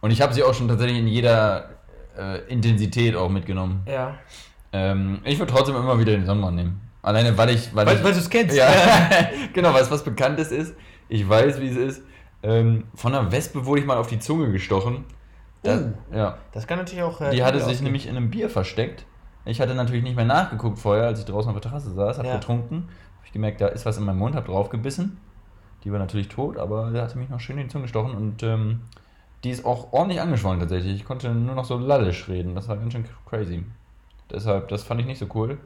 Und ich habe sie auch schon tatsächlich in jeder äh, Intensität auch mitgenommen. Ja. Ähm, ich würde trotzdem immer wieder den Sonnenbrand nehmen. Alleine, weil ich. Weil, Weil, weil du es kennst. Ja, *laughs* genau, weil es was Bekanntes ist. Ich weiß, wie es ist. Ähm, von einer Wespe wurde ich mal auf die Zunge gestochen. Da, Ja. Das kann natürlich auch. äh, Die hatte sich ausgehen. nämlich in einem Bier versteckt. Ich hatte natürlich nicht mehr nachgeguckt vorher, als ich draußen auf der Terrasse saß, habe Ja. getrunken. Habe ich gemerkt, da ist was in meinem Mund, habe drauf gebissen. Die war natürlich tot, aber der hatte mich noch schön in die Zunge gestochen und ähm, die ist auch ordentlich angeschwollen tatsächlich. Ich konnte nur noch so lallisch reden. Das war ganz schön crazy. Deshalb, das fand ich nicht so cool.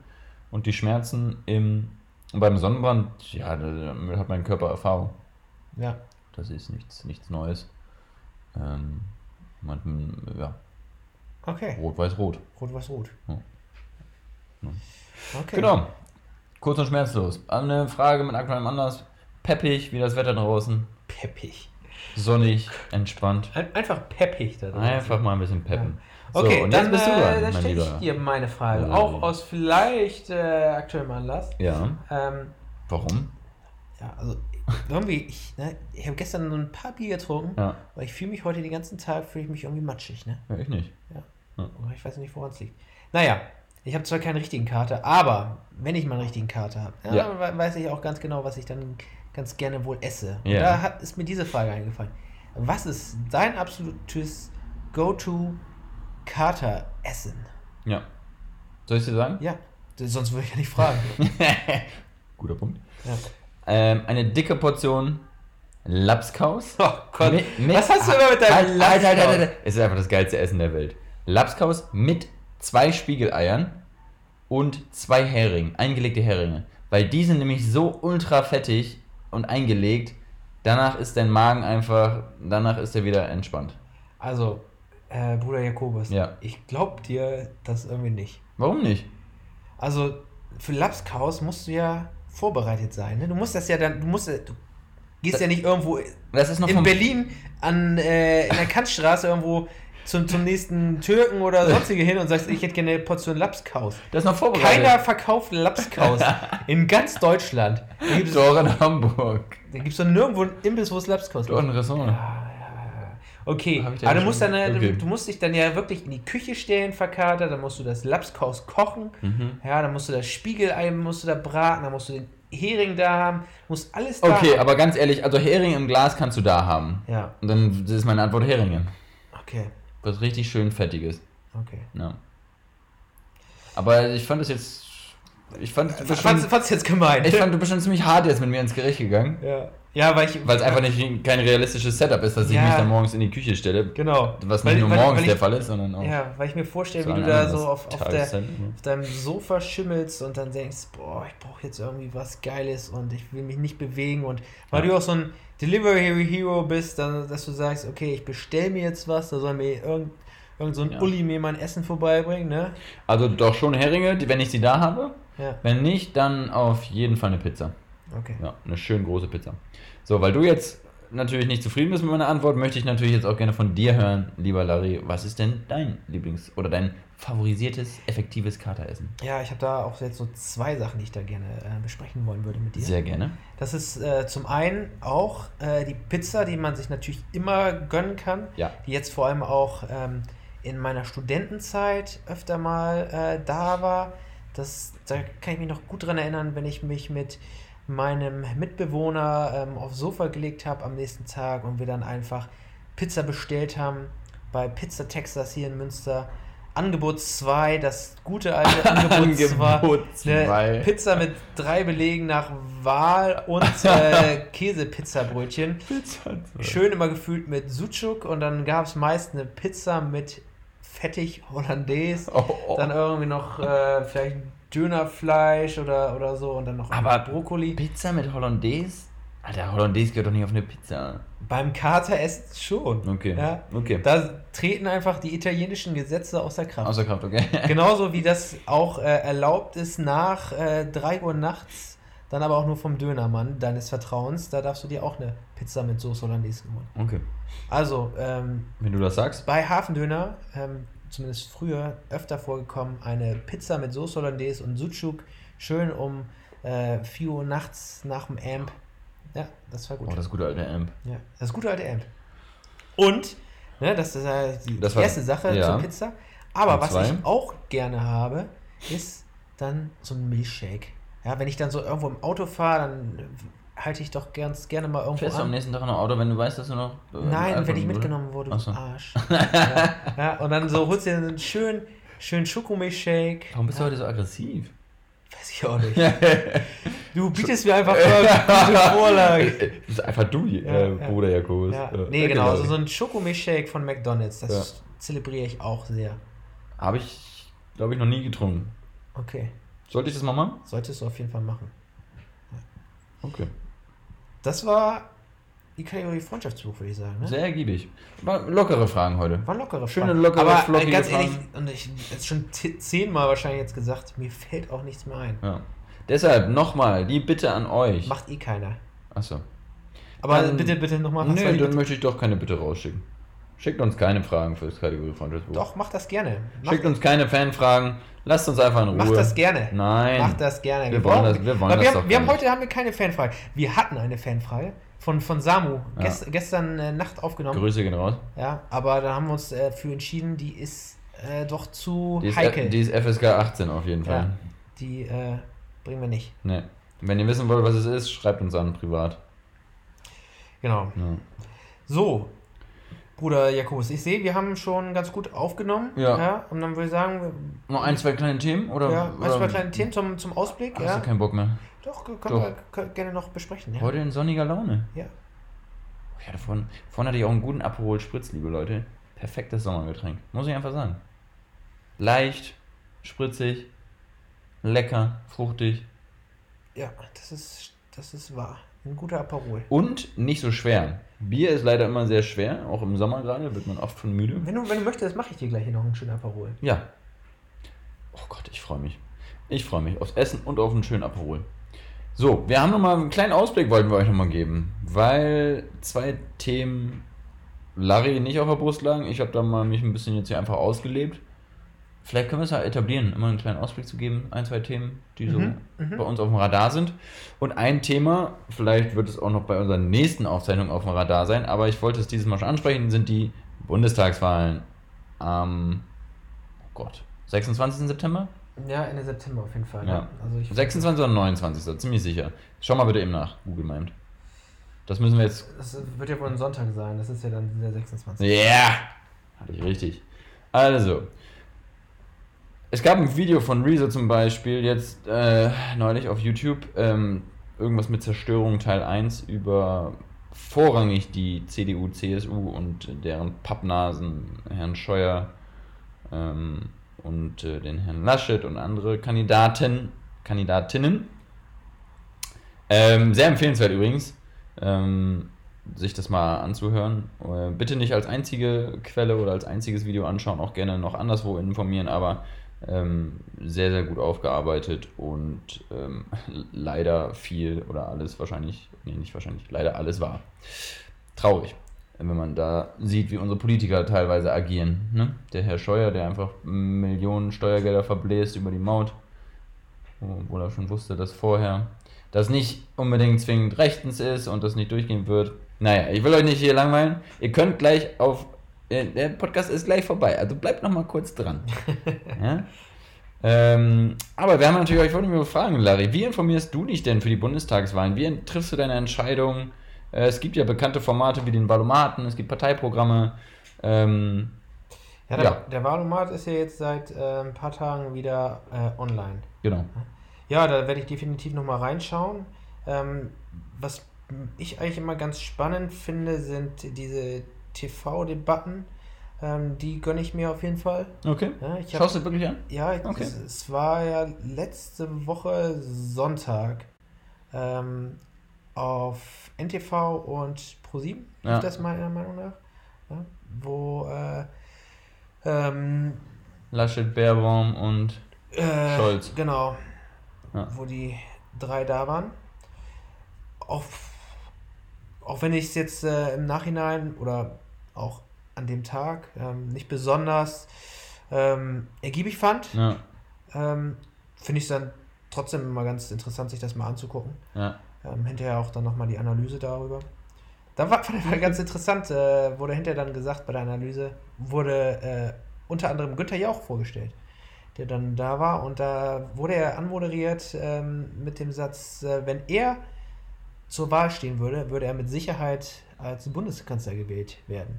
Und die Schmerzen im, beim Sonnenbrand, ja, da- damit hat mein Körper Erfahrung. Ja. Das ist nichts, nichts Neues. Ähm, man, ja, Okay. rot-weiß-rot. Rot was rot. Ja. Ja. Okay. Genau. Kurz und schmerzlos. Eine Frage mit aktuellem Anlass. Peppig, wie das Wetter draußen. Peppig. Sonnig, entspannt. Ein, einfach peppig da draußen. Einfach mal ein bisschen peppen. Okay, so, und dann, jetzt bist du äh, dran, dann stelle ich dir meine Frage. Ja. Auch aus vielleicht äh, aktuellem Anlass. Ja, Ähm, warum? ja, also irgendwie, ich, ne, ich habe gestern so ein paar Bier getrunken, Ja, aber ich fühle mich heute den ganzen Tag, fühle ich mich irgendwie matschig, ne? ja ich nicht. Aber Ich weiß nicht, woran es liegt. Naja, ich habe zwar keinen richtigen Kater, aber wenn ich mal einen richtigen Kater habe, ja, Ja. we- weiß ich auch ganz genau, was ich dann ganz gerne wohl esse. Und Ja. da hat, ist mir diese Frage eingefallen. Was ist dein absolutes Go-To-Kater-Essen? Ja. Soll ich dir sagen? Ja, sonst würde ich ja nicht fragen. *laughs* Guter Punkt. ja. Ähm, eine dicke Portion Lapskaus. Oh Gott, Mit- mit- was hast du immer mit deinem halt, halt, halt, halt, Lapskaus? halt. Es ist einfach das geilste Essen der Welt. Lapskaus mit zwei Spiegeleiern und zwei Heringen, eingelegte Heringe. Weil die sind nämlich so ultra fettig und eingelegt. Danach ist dein Magen einfach, danach ist er wieder entspannt. Also, äh, Bruder Jakobus, Ja. ich glaub dir das irgendwie nicht. Warum nicht? Also, für Lapskaus musst du ja vorbereitet sein. Ne? Du musst das ja dann, du musst, ja- du gehst ja nicht irgendwo Das in Berlin an, äh, in der Kantstraße irgendwo zum, zum nächsten Türken oder *laughs* sonstige hin und sagst, ich hätte gerne eine Portion Lapskaus. Das ist noch vorbereitet. Keiner verkauft Lapskaus *laughs* in ganz Deutschland. Da gibt es Doch in Hamburg. da gibt's doch nirgendwo einen Imbiss, wo es Lapskaus Doch ein Restaurant. Okay, aber du schon- musst, dann, okay. du, musst dich dann ja wirklich in die Küche stellen, verkater, dann musst du das Lapskaus kochen, Mhm. ja, dann musst du das Spiegelei musst du da braten, dann musst du den Hering da haben, musst alles da Okay, haben. aber ganz ehrlich, also Hering im Glas kannst du da haben. Ja, Und dann das ist meine Antwort Heringe. okay, Was richtig schön fettiges. okay. Ja. Aber ich fand das jetzt. Ich fand, du bist schon, fandst du jetzt gemein? ich fand, du bist schon ziemlich hart jetzt mit mir ins Gericht gegangen. ja. Ja, weil ich... Weil es einfach nicht kein realistisches Setup ist, dass ich Ja. mich dann morgens in die Küche stelle. Genau. Was Weil- nicht nur weil- morgens weil der ich- Fall ist, sondern auch. Ja, weil ich mir vorstelle, wie du da so auf, auf, der, Tageszeit. auf deinem Sofa schimmelst und dann denkst, boah, ich brauche jetzt irgendwie was Geiles und ich will mich nicht bewegen und weil Ja. du auch so ein Delivery Hero bist, dann, dass du sagst, okay, ich bestell mir jetzt was, da soll mir irgend, irgend so ein Ja. Uli mir mein Essen vorbeibringen, ne? Also doch schon Heringe, wenn ich sie da habe. Ja, Wenn nicht, dann auf jeden Fall eine Pizza. Okay. Ja, eine schön große Pizza. So, weil du jetzt natürlich nicht zufrieden bist mit meiner Antwort, möchte ich natürlich jetzt auch gerne von dir hören, lieber Larry. Was ist denn dein Lieblings- oder dein favorisiertes, effektives Kateressen? Ja, ich habe da auch jetzt so zwei Sachen, die ich da gerne äh, besprechen wollen würde mit dir. Sehr gerne. Das ist äh, zum einen auch äh, die Pizza, die man sich natürlich immer gönnen kann. Ja. Die jetzt vor allem auch ähm, in meiner Studentenzeit öfter mal äh, da war. Das, da kann ich mich noch gut dran erinnern, wenn ich mich mit meinem Mitbewohner ähm, aufs Sofa gelegt habe am nächsten Tag und wir dann einfach Pizza bestellt haben bei Pizza Texas hier in Münster. Angebot 2, das gute alte *laughs* Angebot 2. Angebot zwei. Eine Pizza mit drei Belegen nach Wahl und äh, *laughs* Käsepizzabrötchen. Pizza. Schön immer gefüllt mit Sucuk und dann gab es meist eine Pizza mit fettig Hollandaise. Oh, oh. Dann irgendwie noch äh, vielleicht Dönerfleisch oder, oder so und dann noch Aber Brokkoli. Pizza mit Hollandaise? Alter, Hollandaise gehört doch nicht auf eine Pizza. Beim Kateressen schon. Okay. Ja, Okay. da treten einfach die italienischen Gesetze außer Kraft. Außer Kraft, okay. *laughs* Genauso wie das auch äh, erlaubt ist nach äh, 3 Uhr nachts, dann aber auch nur vom Dönermann deines Vertrauens. Da darfst du dir auch eine Pizza mit Soße Hollandaise holen. Okay. Also, ähm, Wenn du das sagst. bei Hafendöner, ähm, zumindest früher öfter vorgekommen, eine Pizza mit Soße Hollandaise und Sucuk, schön um äh, 4 Uhr nachts nach dem Amp. Ja, das war gut. Oh, das gute alte Amp. Ja, das gute alte Amp. Und Ne, das ist ja die Das war- erste Sache ja. zur Pizza. Aber was ich auch gerne habe, ist dann so ein Milchshake. Ja, wenn ich dann so irgendwo im Auto fahre, dann halte ich doch ganz gerne mal irgendwo Fährst du am nächsten Tag ein Auto, wenn du weißt, dass du noch. äh, Nein, wenn ich mitgenommen wurde, du so. Arsch. *laughs* ja, ja, und dann so holst du dir einen schönen, schönen Schokomilchshake. Warum bist du heute so aggressiv? Weiß ich auch nicht. *laughs* Du bietest mir einfach *laughs* mal gute Vorlage. Das ist einfach du, äh, Ja, ja. Bruder Jakobus. Ja, Äh, nee, ja, genau. Also so ein Schokomilchshake von McDonalds, das Ja. zelebriere ich auch sehr. Habe ich, glaube ich, noch nie getrunken. Okay, Sollte ich das mal machen? solltest du auf jeden Fall machen. Okay. Das war die Kategorie Freundschaftsbuch, würde ich sagen. Ne? Sehr ergiebig. War lockere Fragen heute. War lockere Schöne, Fragen. lockere, Aber äh, flockige ganz Fragen. ehrlich, und ich jetzt schon zehnmal wahrscheinlich jetzt gesagt, mir fällt auch nichts mehr ein. Ja. Deshalb nochmal die Bitte an euch. Macht eh keiner. Achso. Aber Dann- bitte, bitte nochmal. Nee, dann Bitte? möchte ich doch keine Bitte rausschicken. Schickt uns keine Fragen für das Kategorie Freundschaftsbuch. Doch, macht das gerne. Macht, Schickt uns keine Fanfragen. Lasst uns einfach in Ruhe. macht das gerne. Nein. Macht das gerne. Wir wollen das- wir wollen das wir, doch haben, wir haben heute haben wir keine Fanfrage. Wir hatten eine Fanfrage von, von Samu. Gest, gestern äh, Nacht aufgenommen. Grüße gehen raus. Ja, aber da haben wir uns äh, für entschieden, die ist äh, doch zu Die ist, heikel. die ist FSK 18 auf jeden Fall. ja, die äh, bringen wir nicht. Nee. Wenn ihr wissen wollt, was es ist, schreibt uns an privat. Genau. Ja. So, Bruder Jakobus, ich sehe, wir haben schon ganz gut aufgenommen. Ja. und dann würde ich sagen, Noch ein, zwei kleine Themen? Oder, ja, ein, zwei kleine Themen zum, zum Ausblick. Hast Ja. du keinen Bock mehr? Doch, können Doch. wir können gerne noch besprechen. Ja. Heute in sonniger Laune. Ja. Ich hatte vorhin, vorhin hatte ich auch einen guten Aperol Spritz, liebe Leute. Perfektes Sommergetränk. Muss ich einfach sagen. Leicht, spritzig, lecker, fruchtig ja, das ist, das ist wahr. Ein guter Aperol. und nicht so schwer. Bier ist leider immer sehr schwer, auch im Sommer gerade, wird man oft von müde. Wenn du, wenn du möchtest, mache ich dir gleich hier noch einen schönen Aperol. Ja. Oh Gott, ich freue mich. Ich freue mich aufs Essen und auf einen schönen Aperol. So, wir haben nochmal einen kleinen Ausblick, wollten wir euch nochmal geben, weil zwei Themen Larry nicht auf der Brust lagen. Ich habe da mal mich ein bisschen jetzt hier einfach ausgelebt. Vielleicht können wir es ja etablieren, immer einen kleinen Ausblick zu geben, ein, zwei Themen, die so Mhm, mhm. bei uns auf dem Radar sind. Und ein Thema, vielleicht wird es auch noch bei unserer nächsten Aufzeichnung auf dem Radar sein, aber ich wollte es dieses Mal schon ansprechen, sind die Bundestagswahlen am, oh Gott, 26. September? Ja, Ende September auf jeden Fall. Ja. Ne? Also ich, 26. oder 29. Ziemlich sicher. Schau mal bitte eben nach, Google meint. Das müssen wir jetzt. Das wird ja wohl ein Sonntag sein. Das ist ja dann der 26. Ja! Yeah! Hatte ich richtig. Also. Es gab ein Video von Rezo zum Beispiel, jetzt äh, neulich auf YouTube, ähm, irgendwas mit Zerstörung Teil 1 über vorrangig die CDU, CSU und deren Pappnasen, Herrn Scheuer ähm, und äh, den Herrn Laschet und andere Kandidaten, Kandidatinnen. Ähm, sehr empfehlenswert übrigens, ähm, sich das mal anzuhören. Äh, bitte nicht als einzige Quelle oder als einziges Video anschauen, auch gerne noch anderswo informieren, aber ähm, sehr, sehr gut aufgearbeitet und ähm, leider viel oder alles wahrscheinlich, nee, nicht wahrscheinlich, leider alles war. Traurig, wenn man da sieht, wie unsere Politiker teilweise agieren. Ne? Der Herr Scheuer, der einfach Millionen Steuergelder verbläst über die Maut, obwohl er schon wusste, dass vorher das nicht unbedingt zwingend rechtens ist und das nicht durchgehen wird. Naja, ich will euch nicht hier langweilen. Ihr könnt gleich auf. Der Podcast ist gleich vorbei, also bleibt noch mal kurz dran. *laughs* ja? ähm, aber wir haben natürlich euch wollen wir fragen, Larry, wie informierst du dich denn für die Bundestagswahlen? Wie triffst du deine Entscheidung? Äh, es gibt ja bekannte Formate wie den Valomaten, es gibt Parteiprogramme. Ähm, Ja, der, Ja. der Wahlomat ist ja jetzt seit äh, ein paar Tagen wieder äh, online. genau. Ja, da werde ich definitiv nochmal reinschauen. Ähm, was ich eigentlich immer ganz spannend finde, sind diese TV-Debatten. Ähm, die gönne ich mir auf jeden Fall. Okay. Ja, hab, Schaust du wirklich an? ja Okay. es, es war ja letzte Woche Sonntag ähm, auf NTV und ProSieben, Ja. ist das meiner Meinung nach, ja, wo äh, ähm, Laschet, Baerbaum und Äh, Scholz. Genau. Ja. Wo die drei da waren. Auch, auch wenn ich es jetzt äh, im Nachhinein oder auch an dem Tag ähm, nicht besonders ähm, ergiebig fand, Ja, ähm, finde ich es dann trotzdem immer ganz interessant, sich das mal anzugucken. ja. Ähm, hinterher auch dann nochmal die Analyse darüber. Da war, fand ich ganz interessant, äh, wurde hinterher dann gesagt bei der Analyse, wurde äh, unter anderem Günther Jauch vorgestellt, der dann da war und da wurde er anmoderiert ähm, mit dem Satz, äh, wenn er zur Wahl stehen würde, würde er mit Sicherheit als Bundeskanzler gewählt werden.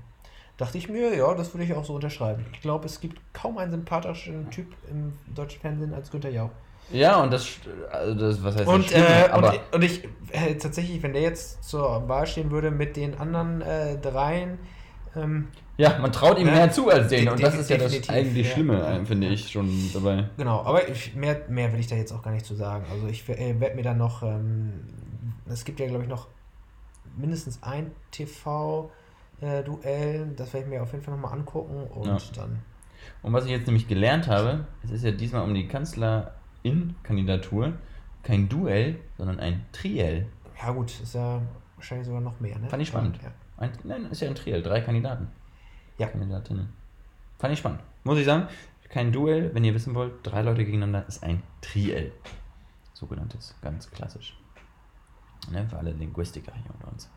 Dachte ich mir, ja, das würde ich auch so unterschreiben. Ich glaube, es gibt kaum einen sympathischen Typ im deutschen Fernsehen als Günther Jauch. Ja, und das, also das was heißt Und, das stimmt, äh, aber und, und ich, äh, tatsächlich, wenn der jetzt zur Wahl stehen würde mit den anderen äh, dreien, ähm, ja, man traut ihm mehr zu als denen de- und das ist ja das eigentlich ja. Schlimme, äh, finde ich schon dabei. genau, aber ich, mehr, mehr will ich da jetzt auch gar nicht zu sagen. Also ich äh, werde mir dann noch, ähm, es gibt ja glaube ich noch mindestens ein TV-Duell, das werde ich mir auf jeden Fall nochmal angucken und Ja. dann, Und was ich jetzt nämlich gelernt habe, es ist ja diesmal um die Kanzlerin-Kandidatur kein Duell, sondern ein Triell. ja gut, ist ja wahrscheinlich sogar noch mehr, ne? Fand ich spannend. Ja. Ein, nein, ist ja ein Triell, drei Kandidaten. Ja. Kandidatinnen. Fand ich spannend. Muss ich sagen, kein Duell, wenn ihr wissen wollt, drei Leute gegeneinander ist ein Triell. Sogenanntes, ganz klassisch. Ne, für alle Linguistiker hier unter uns.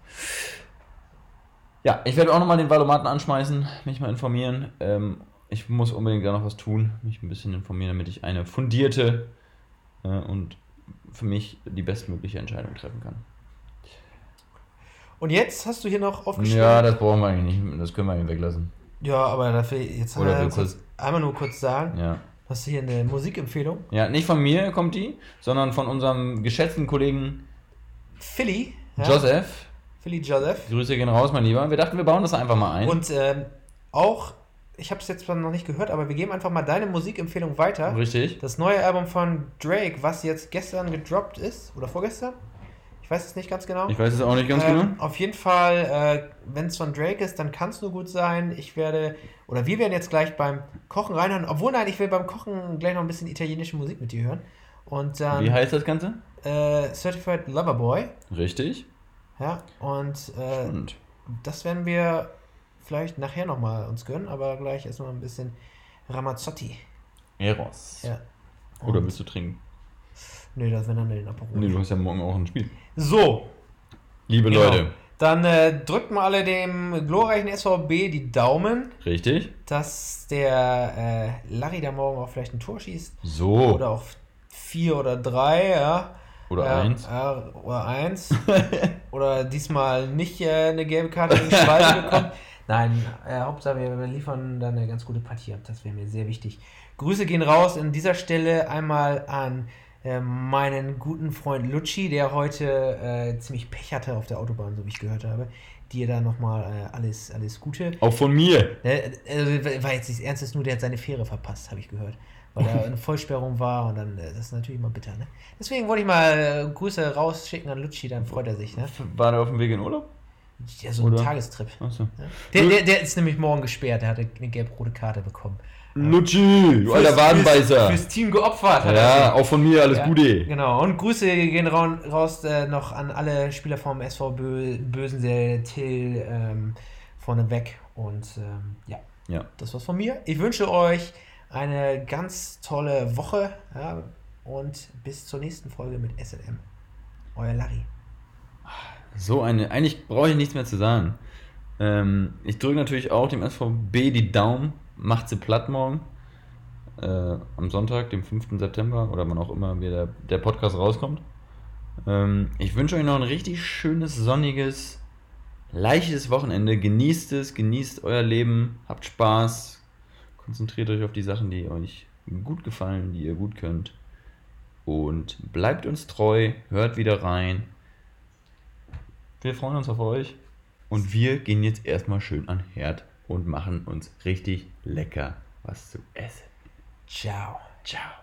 Ja, ich werde auch nochmal den Valomaten anschmeißen, mich mal informieren. Ähm, ich muss unbedingt da noch was tun, mich ein bisschen informieren, damit ich eine fundierte äh, und für mich die bestmögliche Entscheidung treffen kann. Und jetzt hast du hier noch aufgeschrieben. Ja, das brauchen wir eigentlich nicht, das können wir eigentlich weglassen. Ja, aber dafür jetzt Oder du kurz, einmal nur kurz sagen, Ja. hast du hier eine Musikempfehlung? Ja, nicht von mir kommt die, sondern von unserem geschätzten Kollegen Philly. Ja? Joseph. Philly Joseph. Grüße gehen raus, mein Lieber. Wir dachten, wir bauen das einfach mal ein. Und ähm, auch, ich habe es jetzt zwar noch nicht gehört, aber wir geben einfach mal deine Musikempfehlung weiter. Richtig. Das neue Album von Drake, was jetzt gestern gedroppt ist, oder vorgestern? Ich weiß es nicht ganz genau. Ich weiß es auch nicht ganz ähm, genau. Auf jeden Fall, äh, wenn es von Drake ist, dann kann es nur gut sein. Ich werde, oder wir werden jetzt gleich beim Kochen reinhören. Obwohl, nein, ich will beim Kochen gleich noch ein bisschen italienische Musik mit dir hören. Und dann Wie heißt das Ganze? Äh, Certified Lover Boy. Richtig. Ja, und äh, das werden wir vielleicht nachher nochmal uns gönnen, aber gleich erstmal ein bisschen Ramazzotti. Eros. Ja. Oder Und- willst du trinken? Nö, das wäre dann den Aperol. Nee, du hast ja morgen auch ein Spiel. So, Liebe Genau. Leute. dann äh, drückt mal alle dem glorreichen SVB die Daumen, Richtig? dass der äh, Larry da morgen auch vielleicht ein Tor schießt. So. Oder auch vier oder drei, ja. Oder ja, eins. Ja, oder eins. *laughs* oder diesmal nicht äh, eine gelbe Karte in die Schweiz *laughs* bekommt. Nein, äh, Hauptsache wir, wir liefern dann eine ganz gute Partie ab. Das wäre mir sehr wichtig. Grüße gehen raus an dieser Stelle einmal an äh, meinen guten Freund Lucci, der heute äh, ziemlich Pech hatte auf der Autobahn, so wie ich gehört habe. Dir da nochmal äh, alles, alles Gute. Auch von mir. Ne, also, war jetzt nicht ernst, ist nur, der hat seine Fähre verpasst, habe ich gehört. Weil *laughs* da eine Vollsperrung war und dann, äh, das ist natürlich immer bitter, ne? Deswegen wollte ich mal äh, Grüße rausschicken an Lucci, dann freut er sich, ne? War der auf dem Weg in Urlaub? Ja, so ein Oder? Tagestrip. Ja. Der, der, der ist nämlich morgen gesperrt, der hatte eine gelb-rote Karte bekommen. Lutschi, du alter Wadenbeißer. Fürs, fürs Team geopfert er Ja, auch von mir alles Ja, Gute. Genau, und Grüße gehen raus, raus äh, noch an alle Spieler vom SV Bö Bösensee, Till, ähm, vorneweg. Und ähm, ja, Ja. das war's von mir. Ich wünsche euch eine ganz tolle Woche ja, und bis zur nächsten Folge mit SLM. Euer Larry. So eine, eigentlich brauche ich nichts mehr zu sagen. Ähm, ich drücke natürlich auch dem SVB die Daumen, macht sie platt morgen. Äh, am Sonntag, dem 5. September oder wann auch immer wieder der Podcast rauskommt. Ähm, ich wünsche euch noch ein richtig schönes, sonniges, leichtes Wochenende. Genießt es, genießt euer Leben, habt Spaß, konzentriert euch auf die Sachen, die euch gut gefallen, die ihr gut könnt. Und bleibt uns treu, hört wieder rein. Wir freuen uns auf euch. Und wir gehen jetzt erstmal schön an Herd und machen uns richtig lecker was zu essen. Ciao. Ciao.